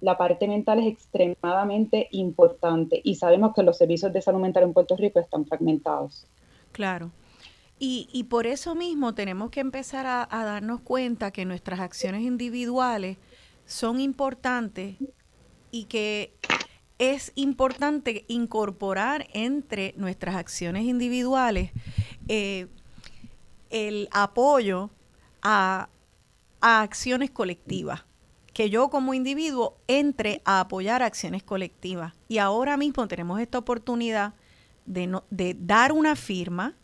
la parte mental es extremadamente importante y sabemos que los servicios de salud mental en Puerto Rico están fragmentados. Claro. Y, por eso mismo tenemos que empezar a, darnos cuenta que nuestras acciones individuales son importantes y que es importante incorporar entre nuestras acciones individuales eh, el apoyo a acciones colectivas que yo como individuo entre a apoyar acciones colectivas. Y ahora mismo tenemos esta oportunidad de, de dar una firma,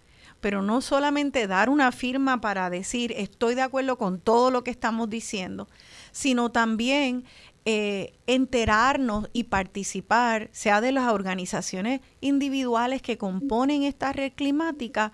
pero no solamente dar una firma para decir estoy de acuerdo con todo lo que estamos diciendo, sino también eh, enterarnos y participar, sea de las organizaciones individuales que componen esta red climática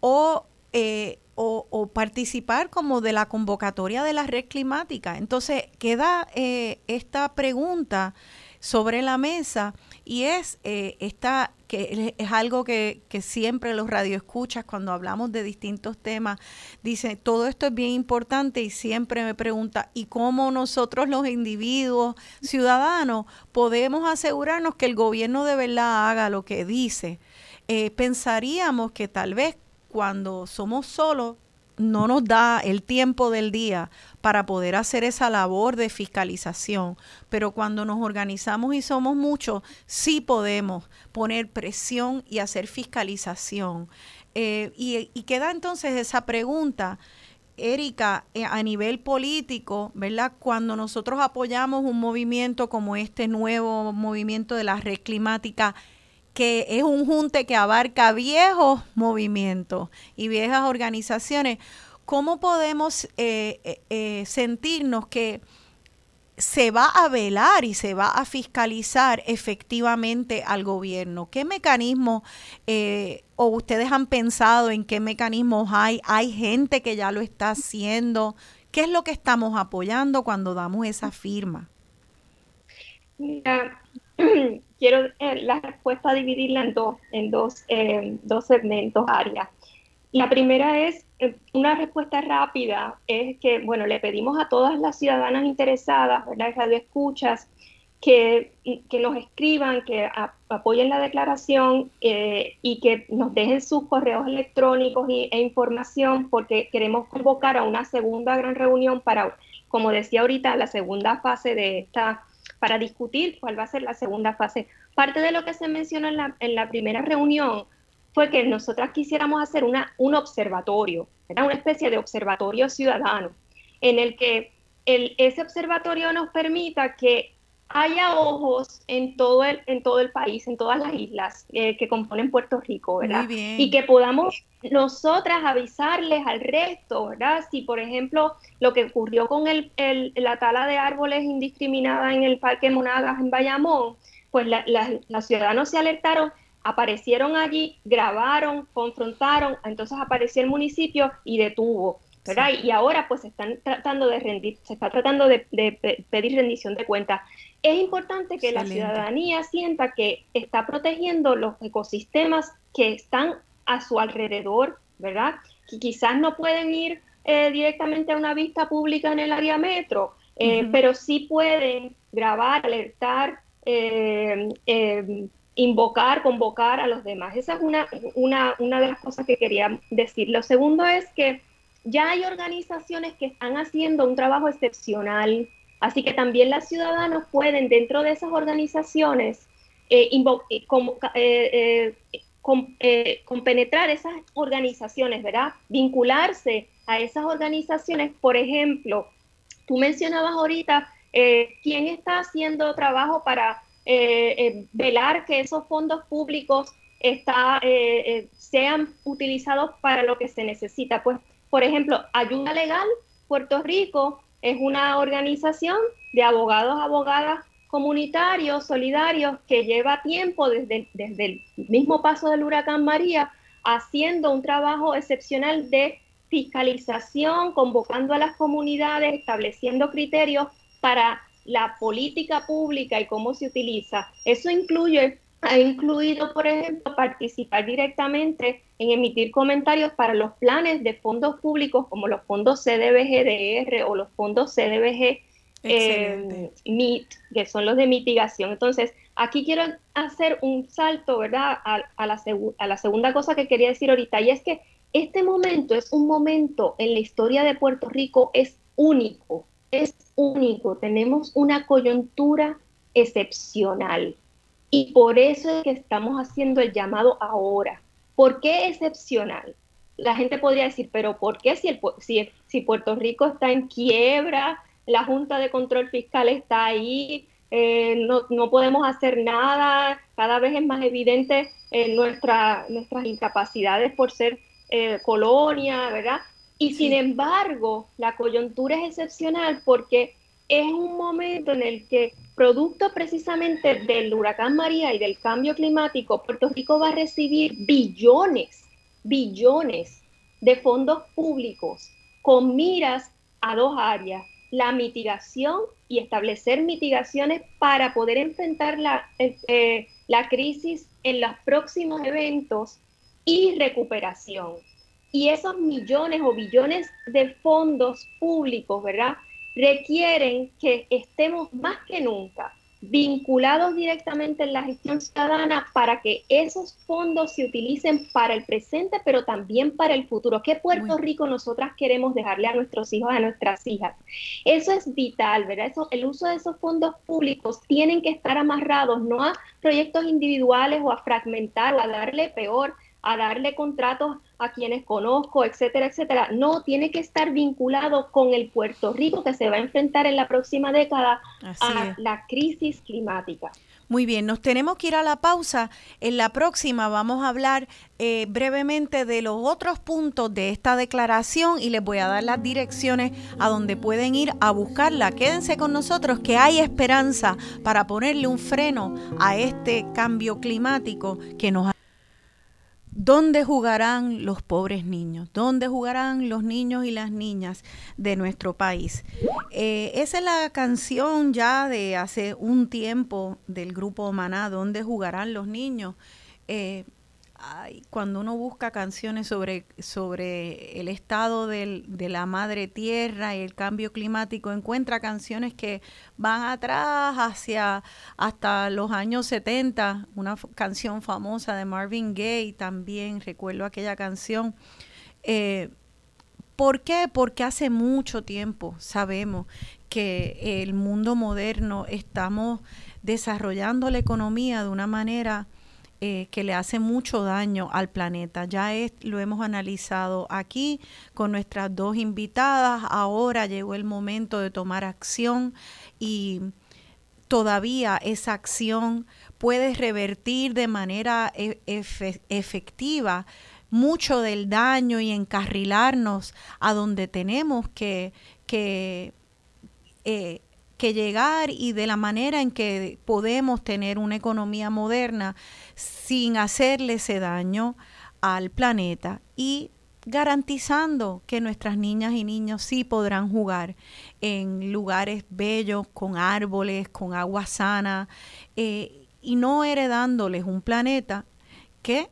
o eh, o, participar como de la convocatoria de la red climática. Entonces queda eh, esta pregunta sobre la mesa y es eh, esta que es algo que, siempre los radioescuchas cuando hablamos de distintos temas dicen todo esto es bien importante y siempre me pregunta y cómo nosotros los individuos ciudadanos podemos asegurarnos que el gobierno de verdad haga lo que dice eh, pensaríamos que tal vez cuando somos solos, no nos da el tiempo del día para poder hacer esa labor de fiscalización, pero cuando nos organizamos y somos muchos, sí podemos poner presión y hacer fiscalización. Eh, y, queda entonces esa pregunta, Erika, eh, a nivel político, ¿verdad? Cuando nosotros apoyamos un movimiento como este nuevo movimiento de la red climática, que es un junte que abarca viejos movimientos y viejas organizaciones, ¿cómo podemos eh, eh, eh, sentirnos que se va a velar y se va a fiscalizar efectivamente al gobierno? ¿Qué mecanismos o ustedes han pensado en qué mecanismos hay? ¿Hay gente que ya lo está haciendo? ¿Qué es lo que estamos apoyando cuando damos esa firma? Mira, quiero eh, la respuesta dividirla en dos, en dos, eh, dos segmentos, áreas. La primera es eh, una respuesta rápida, es que, bueno, le pedimos a todas las ciudadanas interesadas, ¿verdad? Radio escuchas, que, que nos escriban, que apoyen la declaración y que nos dejen sus correos electrónicos e información, porque queremos convocar a una segunda gran reunión para, como decía ahorita, la segunda fase de esta para discutir cuál va a ser la segunda fase. Parte de lo que se mencionó en la, en la primera reunión fue que nosotras quisiéramos hacer una, un observatorio, era una especie de observatorio ciudadano, en el que el, ese observatorio nos permita que haya ojos en todo el, en todo el país, en todas las islas eh, que componen Puerto Rico, ¿verdad? Y que podamos nosotras avisarles al resto, ¿verdad? Si, por ejemplo, lo que ocurrió con el, la tala de árboles indiscriminada en el Parque Monagas en Bayamón, pues los ciudadanos se alertaron, aparecieron allí, grabaron, confrontaron, entonces apareció el municipio y detuvo. ¿Verdad? Y ahora pues se están tratando de rendir, se está tratando de, pedir rendición de cuentas. Es importante que la ciudadanía sienta que está protegiendo los ecosistemas que están a su alrededor, ¿verdad? Que quizás no pueden ir eh, directamente a una vista pública en el área metro, eh, pero sí pueden grabar, alertar, eh, invocar, convocar a los demás. Esa es una, una, una de las cosas que quería decir. Lo segundo es que ya hay organizaciones que están haciendo un trabajo excepcional, así que también las ciudadanos pueden dentro de esas organizaciones eh, eh, eh, compenetrar esas organizaciones, ¿verdad? Vincularse a esas organizaciones, por ejemplo, tú mencionabas ahorita quién está haciendo trabajo para velar que esos fondos públicos está, sean utilizados para lo que se necesita. Pues por ejemplo, Ayuda Legal Puerto Rico es una organización de abogados, abogadas comunitarios, solidarios, que lleva tiempo desde, desde el mismo paso del huracán María haciendo un trabajo excepcional de fiscalización, convocando a las comunidades, estableciendo criterios para la política pública y cómo se utiliza. Eso incluye ha incluido, por ejemplo, participar directamente en emitir comentarios para los planes de fondos públicos como los fondos CDBG-DR o los fondos CDBG eh, MIT, que son los de mitigación. Entonces, aquí quiero hacer un salto, ¿verdad? A, la a la segunda cosa que quería decir ahorita, y es que este momento es un momento en la historia de Puerto Rico, es único, es único. Tenemos una coyuntura excepcional. Y por eso es que estamos haciendo el llamado ahora. ¿Por qué excepcional? La gente podría decir, pero ¿por qué si, el, si, si Puerto Rico está en quiebra, la Junta de Control Fiscal está ahí, eh, no, no, podemos hacer nada, cada vez es más evidente eh, nuestra, nuestras incapacidades por ser eh, colonia, ¿verdad? Y sin embargo, la coyuntura es excepcional porque es un momento en el que producto precisamente del huracán María y del cambio climático, Puerto Rico va a recibir billones, billones de fondos públicos con miras a dos áreas, la mitigación y establecer mitigaciones para poder enfrentar la, eh, la crisis en los próximos eventos y recuperación. Y esos millones o billones de fondos públicos, ¿verdad? Requieren que estemos más que nunca vinculados directamente en la gestión ciudadana para que esos fondos se utilicen para el presente, pero también para el futuro. ¿Qué Puerto Rico nosotras queremos dejarle a nuestros hijos, a nuestras hijas? Eso es vital, ¿verdad? Eso, el uso de esos fondos públicos tienen que estar amarrados no a proyectos individuales o a fragmentar o a darle peor a darle contratos a quienes conozco, etcétera, etcétera. No, tiene que estar vinculado con el Puerto Rico que se va a enfrentar en la próxima década a la crisis climática. Muy bien, nos tenemos que ir a la pausa. En la próxima vamos a hablar eh, brevemente de los otros puntos de esta declaración y les voy a dar las direcciones a donde pueden ir a buscarla. Quédense con nosotros que hay esperanza para ponerle un freno a este cambio climático que nos ha ¿Dónde jugarán los pobres niños? ¿Dónde jugarán los niños y las niñas de nuestro país? Eh, esa es la canción ya de hace un tiempo del grupo Maná, ¿Dónde jugarán los niños? Eh, cuando uno busca canciones sobre, sobre el estado del, de la madre tierra y el cambio climático, encuentra canciones que van atrás hacia hasta los años 70, una canción famosa de Marvin Gaye también, recuerdo aquella canción. Eh, ¿Por qué? Porque hace mucho tiempo sabemos que el mundo moderno estamos desarrollando la economía de una manera eh, que le hace mucho daño al planeta. Ya lo hemos analizado aquí con nuestras dos invitadas. Ahora llegó el momento de tomar acción y todavía esa acción puede revertir de manera e, efectiva mucho del daño y encarrilarnos a donde tenemos que, que eh, que llegar y de la manera en que podemos tener una economía moderna sin hacerle ese daño al planeta y garantizando que nuestras niñas y niños sí podrán jugar en lugares bellos, con árboles, con agua sana, eh, y no heredándoles un planeta que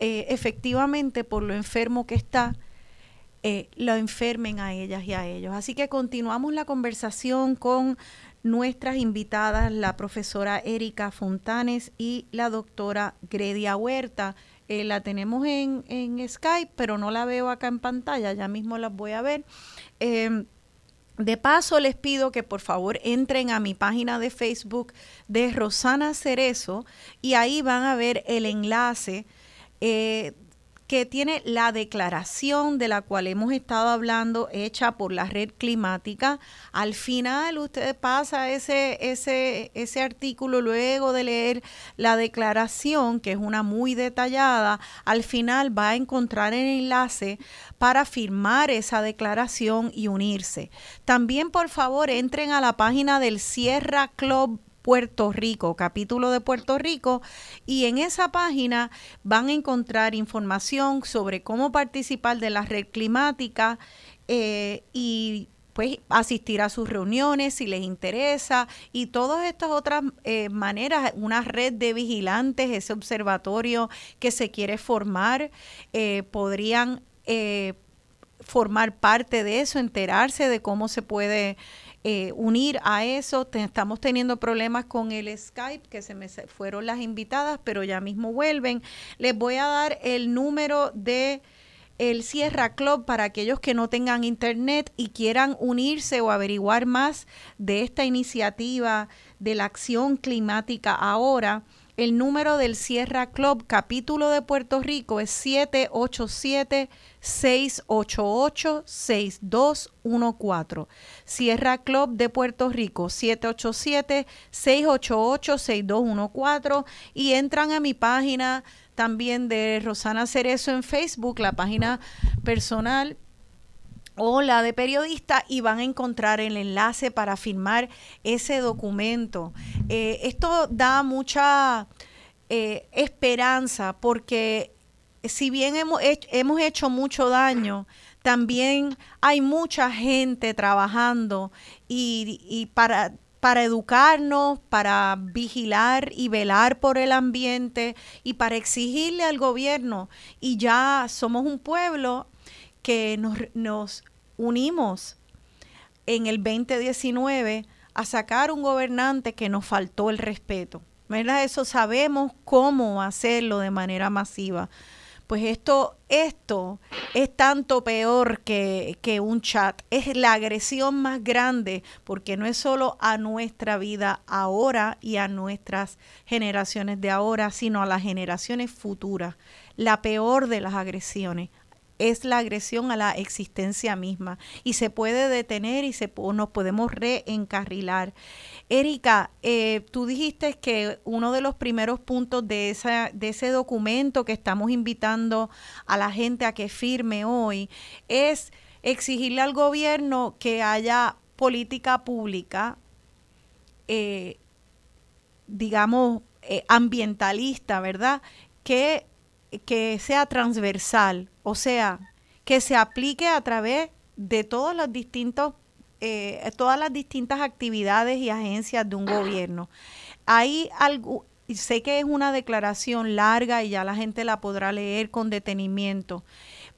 eh, efectivamente por lo enfermo que está, eh, lo enfermen a ellas y a ellos. Así que continuamos la conversación con nuestras invitadas, la profesora Erika Fontanes y la doctora Gredia Huerta. Eh, la tenemos en, en, Skype, pero no la veo acá en pantalla, ya mismo las voy a ver. Em, de paso, les pido que por favor entren a mi página de Facebook de Rosana Cerezo y ahí van a ver el enlace eh, que tiene la declaración de la cual hemos estado hablando, hecha por la red climática. Al final usted pasa ese, ese, ese artículo luego de leer la declaración, que es una muy detallada, al final va a encontrar el enlace para firmar esa declaración y unirse. También por favor entren a la página del Sierra Club Puerto Rico, capítulo de Puerto Rico, y en esa página van a encontrar información sobre cómo participar de la red climática eh, y pues asistir a sus reuniones si les interesa y todas estas otras eh, maneras, una red de vigilantes, ese observatorio que se quiere formar, eh, podrían formar parte de eso, enterarse de cómo se puede eh, unir a eso. estamos teniendo problemas con el Skype, que se me fueron las invitadas, pero ya mismo vuelven. Les voy a dar el número de el Sierra Club para aquellos que no tengan internet y quieran unirse o averiguar más de esta iniciativa de la acción climática ahora. El número del Sierra Club capítulo de Puerto Rico es 787 688-6214. Sierra Club de Puerto Rico, 787-688-6214. Y entran a mi página también de Rosana Cerezo en Facebook, la página personal o la de periodista y van a encontrar el enlace para firmar ese documento. Eh, esto da mucha eh, esperanza porque si bien hemos hecho, hemos hecho mucho daño, también hay mucha gente trabajando y, para, para educarnos, para vigilar y velar por el ambiente y para exigirle al gobierno. Y ya somos un pueblo que nos, nos unimos en el 2019 a sacar un gobernante que nos faltó el respeto. ¿Verdad? Eso sabemos cómo hacerlo de manera masiva. Pues esto, esto es tanto peor que, que, un chat. Es la agresión más grande porque no es solo a nuestra vida ahora y a nuestras generaciones de ahora, sino a las generaciones futuras. La peor de las agresiones es la agresión a la existencia misma y se puede detener y se, nos podemos reencarrilar. Erika, eh, tú dijiste que uno de los primeros puntos de, esa, de ese documento que estamos invitando a la gente a que firme hoy es exigirle al gobierno que haya política pública, eh, digamos, eh, ambientalista, ¿verdad? Que que sea transversal, o sea, que se aplique a través de todos los distintos, eh, todas las distintas actividades y agencias de un gobierno. Hay algo, sé que es una declaración larga y ya la gente la podrá leer con detenimiento.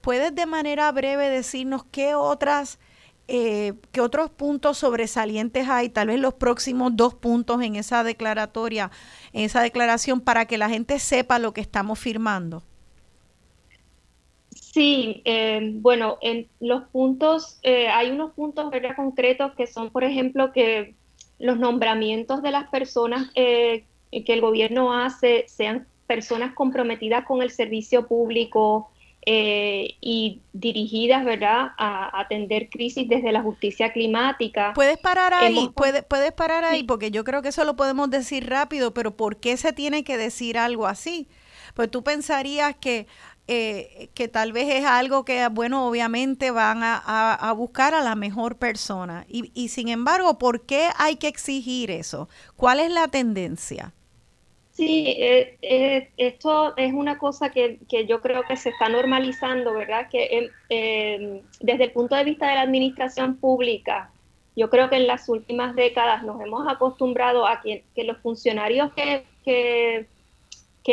¿Puedes de manera breve decirnos qué otras eh, qué otros puntos sobresalientes hay, tal vez los próximos dos puntos en esa declaratoria, en esa declaración, para que la gente sepa lo que estamos firmando. Sí, eh, bueno, en los puntos, eh, hay unos puntos ¿verdad? concretos que son, por ejemplo, que los nombramientos de las personas que el gobierno hace sean personas comprometidas con el servicio público, eh, y dirigidas, ¿verdad?, a atender crisis desde la justicia climática. Puedes parar ahí, puedes parar ahí, porque yo creo que eso lo podemos decir rápido, pero ¿por qué se tiene que decir algo así? Pues tú pensarías que, eh, que tal vez es algo que, bueno, obviamente van a, a, buscar a la mejor persona. Y, y sin embargo, ¿por qué hay que exigir eso? ¿Cuál es la tendencia? Sí, eh, eh, esto es una cosa que, yo creo que se está normalizando, ¿verdad? Que em, desde el punto de vista de la administración pública, yo creo que en las últimas décadas nos hemos acostumbrado a que, los funcionarios que, que,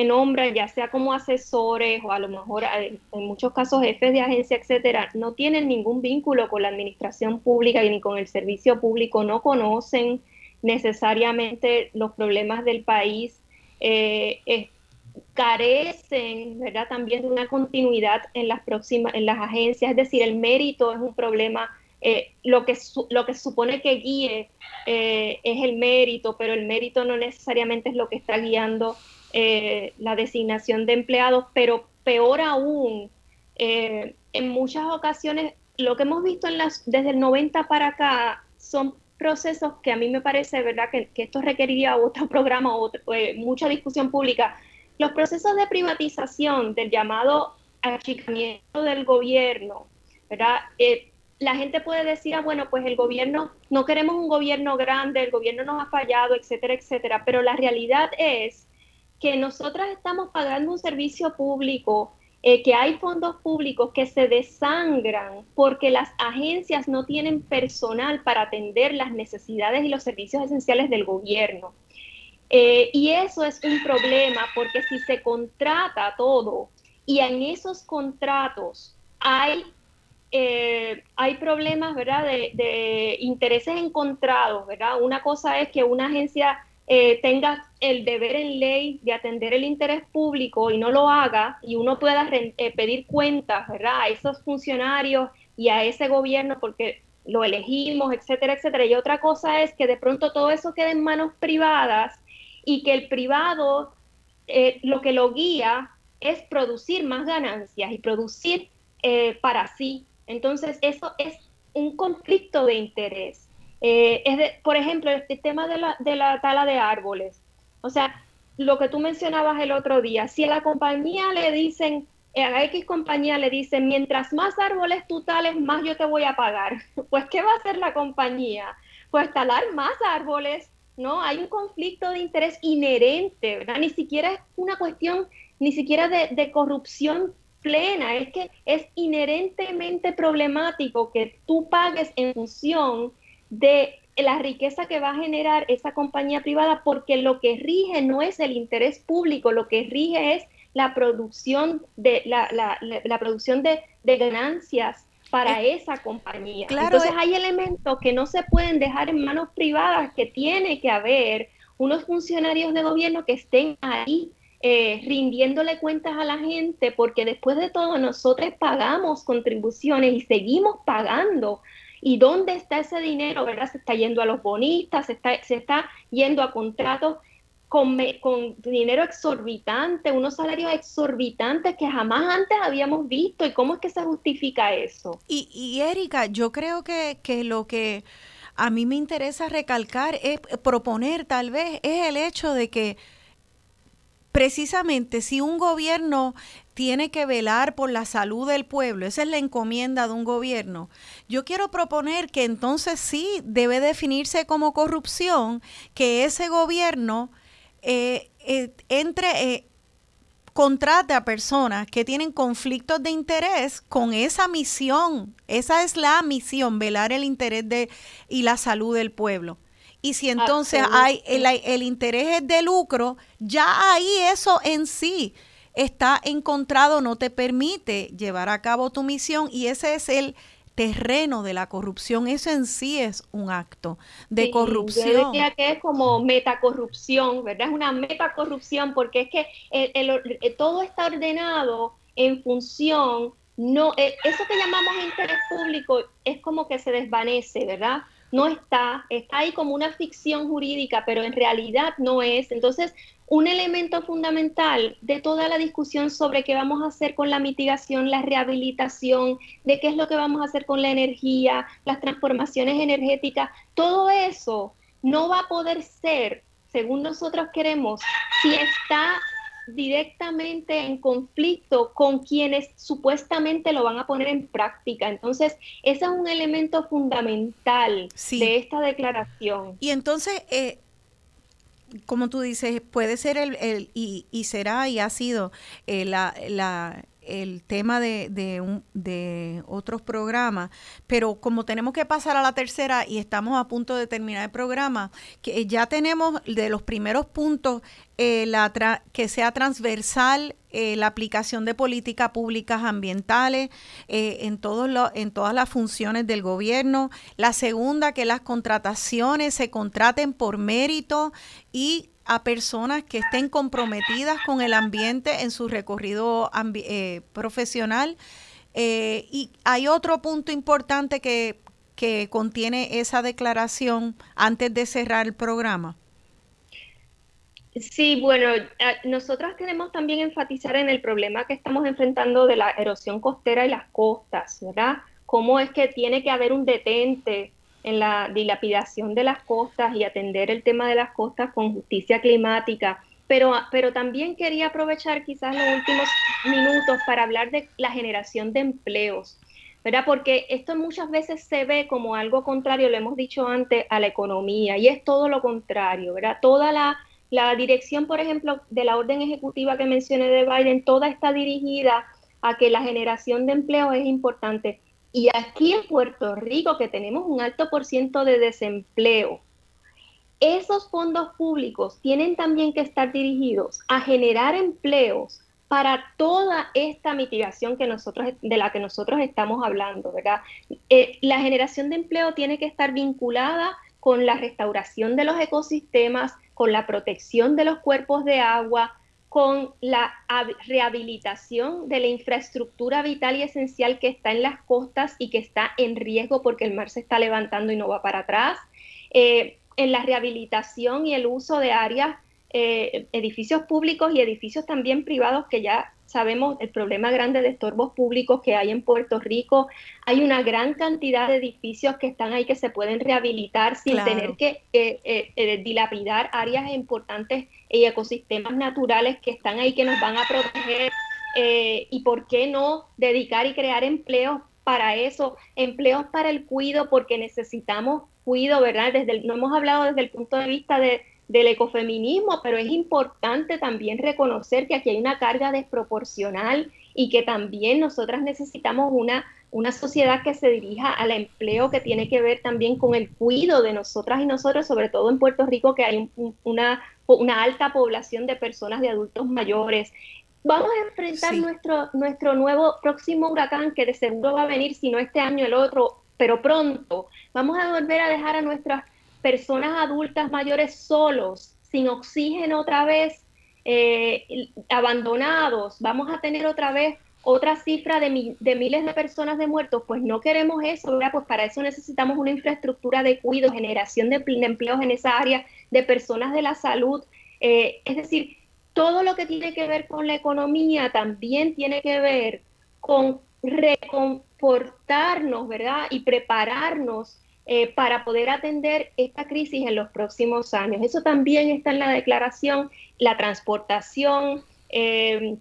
nombran, ya sea como asesores o a lo mejor en muchos casos jefes de agencia, etcétera, no tienen ningún vínculo con la administración pública ni con el servicio público, no conocen necesariamente los problemas del país eh, carecen, ¿verdad? También de una continuidad en las próximas, en las agencias, es decir, el mérito es un problema. Eh, lo, que lo que supone que guíe eh, es el mérito, pero el mérito no necesariamente es lo que está guiando la designación de empleados, pero peor aún, en muchas ocasiones lo que hemos visto en las, desde el 90 para acá son procesos que a mí me parece, ¿verdad?, que, esto requeriría otro programa o eh, mucha discusión pública. Los procesos de privatización del llamado achicamiento del gobierno, ¿verdad? Eh, la gente puede decir, ah, bueno, pues el gobierno, no queremos un gobierno grande, el gobierno nos ha fallado, etcétera, etcétera, pero la realidad es que nosotras estamos pagando un servicio público eh, que hay fondos públicos que se desangran porque las agencias no tienen personal para atender las necesidades y los servicios esenciales del gobierno. Eh, y eso es un problema porque si se contrata todo y en esos contratos hay, eh, hay problemas ¿verdad? De, de intereses encontrados, ¿verdad? Una cosa es que una agencia eh, tenga el deber en ley de atender el interés público y no lo haga y uno pueda eh, pedir cuentas, ¿verdad? A esos funcionarios y a ese gobierno porque lo elegimos, etcétera, etcétera. Y otra cosa es que de pronto todo eso quede en manos privadas y que el privado eh, lo que lo guía es producir más ganancias y producir para sí. Entonces, eso es un conflicto de interés. Eh, es de, por ejemplo, este tema de la, de la tala de árboles. O sea, lo que tú mencionabas el otro día, si a la compañía le dicen, eh, a X compañía le dicen, mientras más árboles tú tales, más yo te voy a pagar. Pues, ¿qué va a hacer la compañía? Pues talar más árboles, ¿no? Hay un conflicto de interés inherente, ¿verdad? Ni siquiera es una cuestión, ni siquiera de, de corrupción plena, es que es inherentemente problemático que tú pagues en función de la riqueza que va a generar esa compañía privada, porque lo que rige no es el interés público, lo que rige es la producción de, la, la, producción de, ganancias para esa compañía. Entonces hay elementos que no se pueden dejar en manos privadas, que tiene que haber unos funcionarios de gobierno que estén ahí eh, rindiéndole cuentas a la gente, porque después de todo nosotros pagamos contribuciones y seguimos pagando. ¿Y dónde está ese dinero? ¿verdad? Se está yendo a los bonistas, se está, se está yendo a contratos con, con, dinero exorbitante, unos salarios exorbitantes que jamás antes habíamos visto. ¿Y cómo es que se justifica eso? Y, y Erika, yo creo que, que lo que a mí me interesa recalcar es proponer tal vez es el hecho de que precisamente si un gobierno tiene que velar por la salud del pueblo, esa es la encomienda de un gobierno, yo quiero proponer que entonces sí debe definirse como corrupción que ese gobierno eh, eh, entre... Eh, contrate a personas que tienen conflictos de interés con esa misión. Esa es la misión, velar el interés de, y la salud del pueblo. Y si entonces hay el, interés de lucro, ya ahí eso en sí está encontrado, no te permite llevar a cabo tu misión y ese es el terreno de la corrupción. Eso en sí es un acto de corrupción. Yo decía que es como metacorrupción, ¿verdad? Es una metacorrupción porque es que el, todo está ordenado en función, no, eh, eso que llamamos interés público es como que se desvanece, ¿verdad? no está, está ahí como una ficción jurídica, pero en realidad no es. Entonces, un elemento fundamental de toda la discusión sobre qué vamos a hacer con la mitigación, la rehabilitación, de qué es lo que vamos a hacer con la energía, las transformaciones energéticas, todo eso no va a poder ser, según nosotros queremos, si está directamente en conflicto con quienes supuestamente lo van a poner en práctica. Entonces, ese es un elemento fundamental de esta declaración. Y entonces, eh, como tú dices, puede ser el, el y, y, será y ha sido eh, la, la, el tema de, de, un, de, otros programas, pero como tenemos que pasar a la tercera y estamos a punto de terminar el programa, que ya tenemos de los primeros puntos eh, que sea transversal eh, la aplicación de políticas públicas ambientales eh, en, todos en todas las funciones del gobierno. La segunda, que las contrataciones se contraten por mérito y a personas que estén comprometidas con el ambiente en su recorrido eh, profesional. Eh, y hay otro punto importante que, que contiene esa declaración antes de cerrar el programa. Sí, bueno, nosotros queremos también enfatizar en el problema que estamos enfrentando de la erosión costera y las costas, ¿verdad? Cómo es que tiene que haber un detente en la dilapidación de las costas y atender el tema de las costas con justicia climática. Pero, pero también quería aprovechar quizás los últimos minutos para hablar de la generación de empleos, ¿verdad? Porque esto muchas veces se ve como algo contrario, lo hemos dicho antes, a la economía, y es todo lo contrario, ¿verdad? Toda la, la dirección, por ejemplo, de la orden ejecutiva que mencioné de Biden, toda está dirigida a que la generación de empleo es importante. Y aquí en Puerto Rico, que tenemos un alto por ciento de desempleo, esos fondos públicos tienen también que estar dirigidos a generar empleos para toda esta mitigación que nosotros, de la que nosotros estamos hablando, ¿verdad? Eh, la generación de empleo tiene que estar vinculada con la restauración de los ecosistemas, con la protección de los cuerpos de agua, con la rehabilitación de la infraestructura vital y esencial que está en las costas y que está en riesgo porque el mar se está levantando y no va para atrás, eh, en la rehabilitación y el uso de áreas, eh, edificios públicos y edificios también privados que ya sabemos el problema grande de estorbos públicos que hay en Puerto Rico. Hay una gran cantidad de edificios que están ahí que se pueden rehabilitar sin tener que eh, eh, dilapidar áreas importantes y ecosistemas naturales que están ahí que nos van a proteger. Eh, y por qué no dedicar y crear empleos para eso, empleos para el cuido, porque necesitamos cuido, ¿verdad? Desde no hemos hablado desde el punto de vista de, del ecofeminismo, pero es importante también reconocer que aquí hay una carga desproporcional y que también nosotras necesitamos una, una sociedad que se dirija al empleo que tiene que ver también con el cuidado de nosotras y nosotros, sobre todo en Puerto Rico, que hay una, una alta población de personas de adultos mayores. vamos a enfrentar nuestro, nuestro nuevo próximo huracán que de seguro va a venir, si no este año, el otro, pero pronto. Vamos a volver a dejar a nuestras personas adultas mayores solos, sin oxígeno otra vez, eh, abandonados. Vamos a tener otra vez otra cifra de, de, miles de personas de muertos, pues no queremos eso, ¿verdad? Pues para eso necesitamos una infraestructura de cuidado, generación de, empleos en esa área, de personas de la salud. Eh, es decir, todo lo que tiene que ver con la economía también tiene que ver con reconfortarnos, ¿verdad? Y prepararnos eh, para poder atender esta crisis en los próximos años. Eso también está en la declaración, la transportación, eh,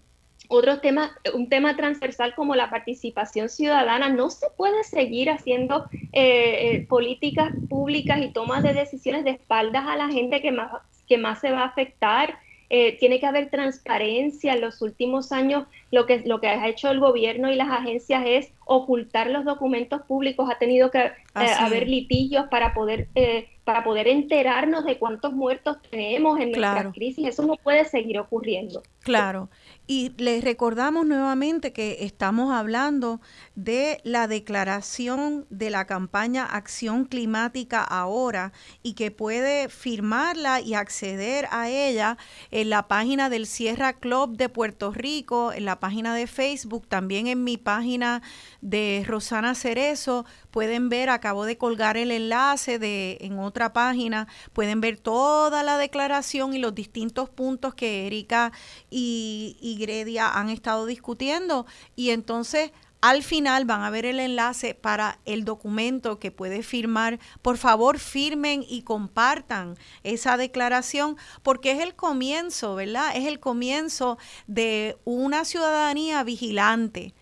otros temas, un tema transversal como la participación ciudadana. No se puede seguir haciendo eh, políticas públicas y tomas de decisiones de espaldas a la gente que más, que más se va a afectar. Eh, tiene que haber transparencia. En los últimos años lo que, lo que ha hecho el gobierno y las agencias es ocultar los documentos públicos. Ha tenido que eh, haber litigios para poder, eh, para poder enterarnos de cuántos muertos tenemos en nuestra crisis. Eso no puede seguir ocurriendo. Claro. Y les recordamos nuevamente que estamos hablando de la declaración de la campaña Acción Climática ahora y que puede firmarla y acceder a ella en la página del Sierra Club de Puerto Rico, en la página de Facebook, también en mi página de Rosana Cerezo. Pueden ver, acabo de colgar el enlace de en otra página, pueden ver toda la declaración y los distintos puntos que Erika y, y Gredia han estado discutiendo y entonces al final van a ver el enlace para el documento que puede firmar. Por favor, firmen y compartan esa declaración porque es el comienzo, ¿verdad? Es el comienzo de una ciudadanía vigilante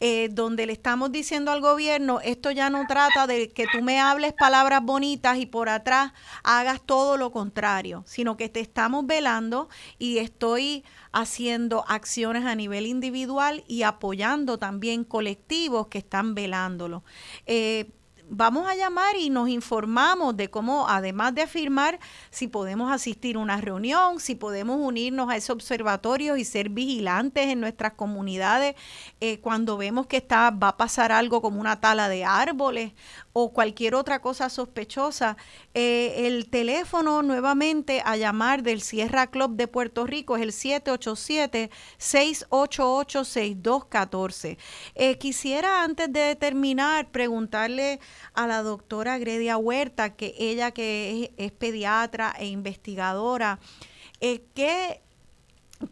eh, donde le estamos diciendo al gobierno, esto ya no trata de que tú me hables palabras bonitas y por atrás hagas todo lo contrario, sino que te estamos velando y estoy haciendo acciones a nivel individual y apoyando también colectivos que están velándolo. Eh, vamos a llamar y nos informamos de cómo, además de afirmar, si podemos asistir a una reunión, si podemos unirnos a ese observatorio y ser vigilantes en nuestras comunidades eh, cuando vemos que está, va a pasar algo como una tala de árboles o cualquier otra cosa sospechosa, eh, el teléfono nuevamente a llamar del Sierra Club de Puerto Rico es el 787-688-6214. Eh, quisiera antes de terminar preguntarle a la doctora Gredia Huerta, que ella que es, pediatra e investigadora, eh, ¿qué,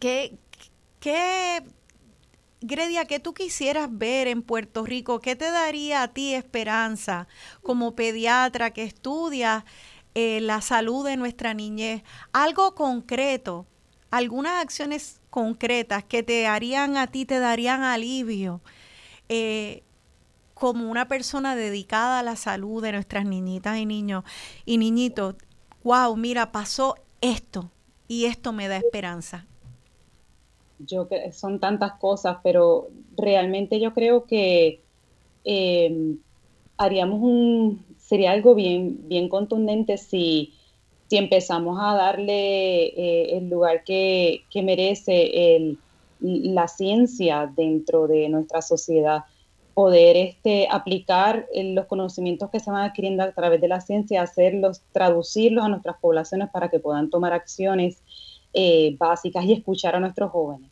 qué, qué Gredia, ¿qué tú quisieras ver en Puerto Rico? ¿Qué te daría a ti esperanza como pediatra que estudia eh, la salud de nuestra niñez? Algo concreto, algunas acciones concretas que te harían a ti, te darían alivio. Eh, como una persona dedicada a la salud de nuestras niñitas y niños y niñitos, wow, mira, pasó esto y esto me da esperanza yo son tantas cosas, pero realmente yo creo que eh, haríamos un, sería algo bien, bien contundente si, si empezamos a darle eh, el lugar que, merece el, la ciencia dentro de nuestra sociedad, poder este, aplicar los conocimientos que se van adquiriendo a través de la ciencia, hacerlos, traducirlos a nuestras poblaciones para que puedan tomar acciones eh, básicas y escuchar a nuestros jóvenes.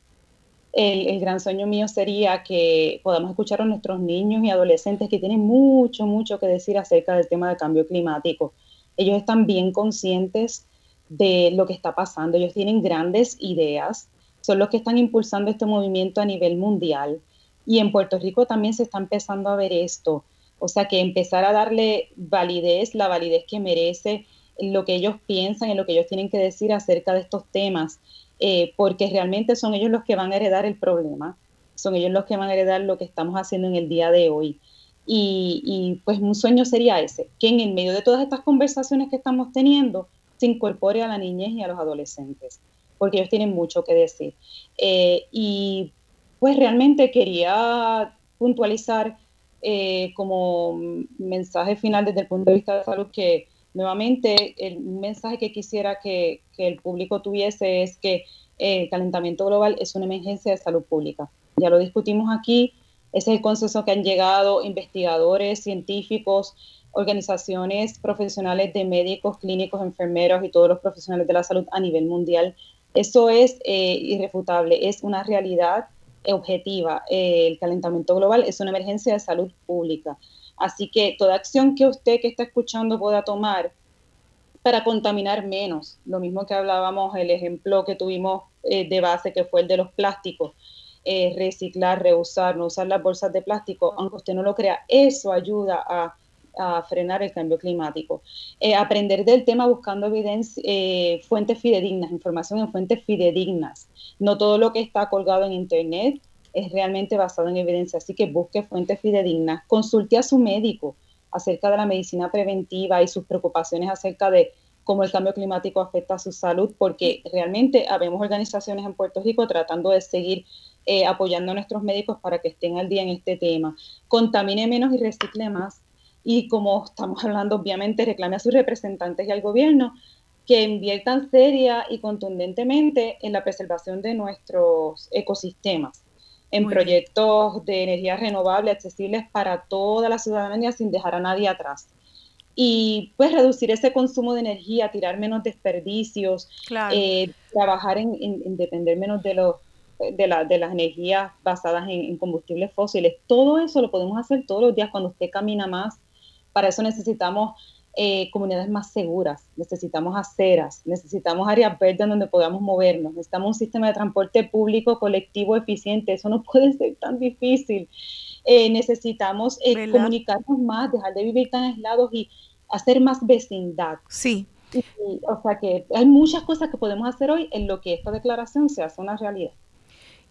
El, gran sueño mío sería que podamos escuchar a nuestros niños y adolescentes que tienen mucho, mucho que decir acerca del tema del cambio climático. Ellos están bien conscientes de lo que está pasando, ellos tienen grandes ideas, son los que están impulsando este movimiento a nivel mundial. Y en Puerto Rico también se está empezando a ver esto. O sea que empezar a darle validez, la validez que merece lo que ellos piensan y lo que ellos tienen que decir acerca de estos temas, eh, porque realmente son ellos los que van a heredar el problema, son ellos los que van a heredar lo que estamos haciendo en el día de hoy. Y, pues un sueño sería ese, que en el medio de todas estas conversaciones que estamos teniendo, se incorpore a la niñez y a los adolescentes, porque ellos tienen mucho que decir. Eh, y pues realmente quería puntualizar eh, como mensaje final desde el punto de vista de salud que nuevamente el mensaje que quisiera que, el público tuviese es que el calentamiento global es una emergencia de salud pública. Ya lo discutimos aquí, ese es el consenso que han llegado investigadores, científicos, organizaciones profesionales de médicos, clínicos, enfermeros y todos los profesionales de la salud a nivel mundial. Eso es eh, irrefutable, es una realidad objetiva. Eh, el calentamiento global es una emergencia de salud pública. Así que toda acción que usted que está escuchando pueda tomar para contaminar menos, lo mismo que hablábamos, el ejemplo que tuvimos eh, de base que fue el de los plásticos, reciclar, reusar, no usar las bolsas de plástico, aunque usted no lo crea, eso ayuda a a frenar el cambio climático. Eh, aprender del tema buscando evidencia, eh, fuentes fidedignas, información en fuentes fidedignas. No todo lo que está colgado en Internet es realmente basado en evidencia, así que busque fuentes fidedignas. Consulte a su médico acerca de la medicina preventiva y sus preocupaciones acerca de cómo el cambio climático afecta a su salud, porque realmente habemos organizaciones en Puerto Rico tratando de seguir eh, apoyando a nuestros médicos para que estén al día en este tema. Contamine menos y recicle más y como estamos hablando, obviamente reclame a sus representantes y al gobierno que inviertan seria y contundentemente en la preservación de nuestros ecosistemas, en proyectos de energía renovable accesibles para toda la ciudadanía sin dejar a nadie atrás. Y pues reducir ese consumo de energía, tirar menos desperdicios, eh, trabajar en, depender menos de los de, la, de las energías basadas en, en, combustibles fósiles. Todo eso lo podemos hacer todos los días cuando usted camina más, para eso necesitamos eh, comunidades más seguras, necesitamos aceras, necesitamos áreas verdes donde podamos movernos, necesitamos un sistema de transporte público colectivo eficiente, eso no puede ser tan difícil. Eh, necesitamos eh, comunicarnos más, dejar de vivir tan aislados y hacer más vecindad. Sí. o sea que hay muchas cosas que podemos hacer hoy en lo que esta declaración se hace una realidad.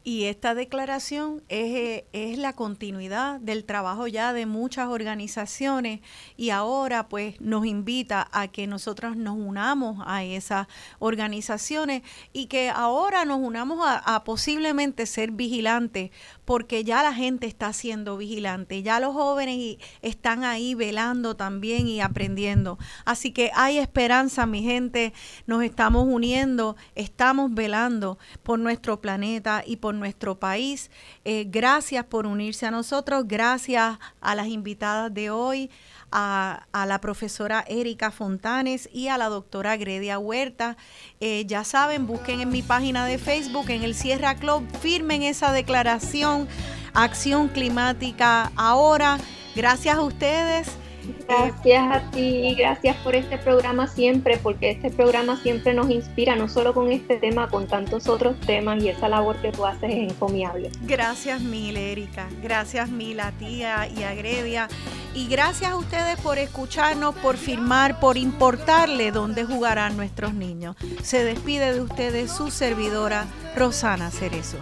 Y esta declaración es, eh, es, la continuidad del trabajo ya de muchas organizaciones y ahora pues nos invita a que nosotros nos unamos a esas organizaciones y que ahora nos unamos a, posiblemente ser vigilantes porque ya la gente está siendo vigilante, ya los jóvenes están ahí velando también y aprendiendo. Así que hay esperanza, mi gente, nos estamos uniendo, estamos velando por nuestro planeta y por nuestro país. Eh, gracias por unirse a nosotros, gracias a las invitadas de hoy, a, la profesora Erika Fontanes y a la doctora Gredia Huerta. Eh, ya saben, busquen en mi página de Facebook, en el Sierra Club, firmen esa declaración, acción climática ahora. Gracias a ustedes. Gracias a ti, gracias por este programa siempre, porque este programa siempre nos inspira, no solo con este tema, con tantos otros temas y esa labor que tú haces es encomiable. Gracias mil, Erika, gracias mil a tía y a Gredia, y gracias a ustedes por escucharnos, por firmar, por importarle dónde jugarán nuestros niños. Se despide de ustedes su servidora, Rosana Cerezo.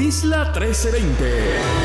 Isla 1320.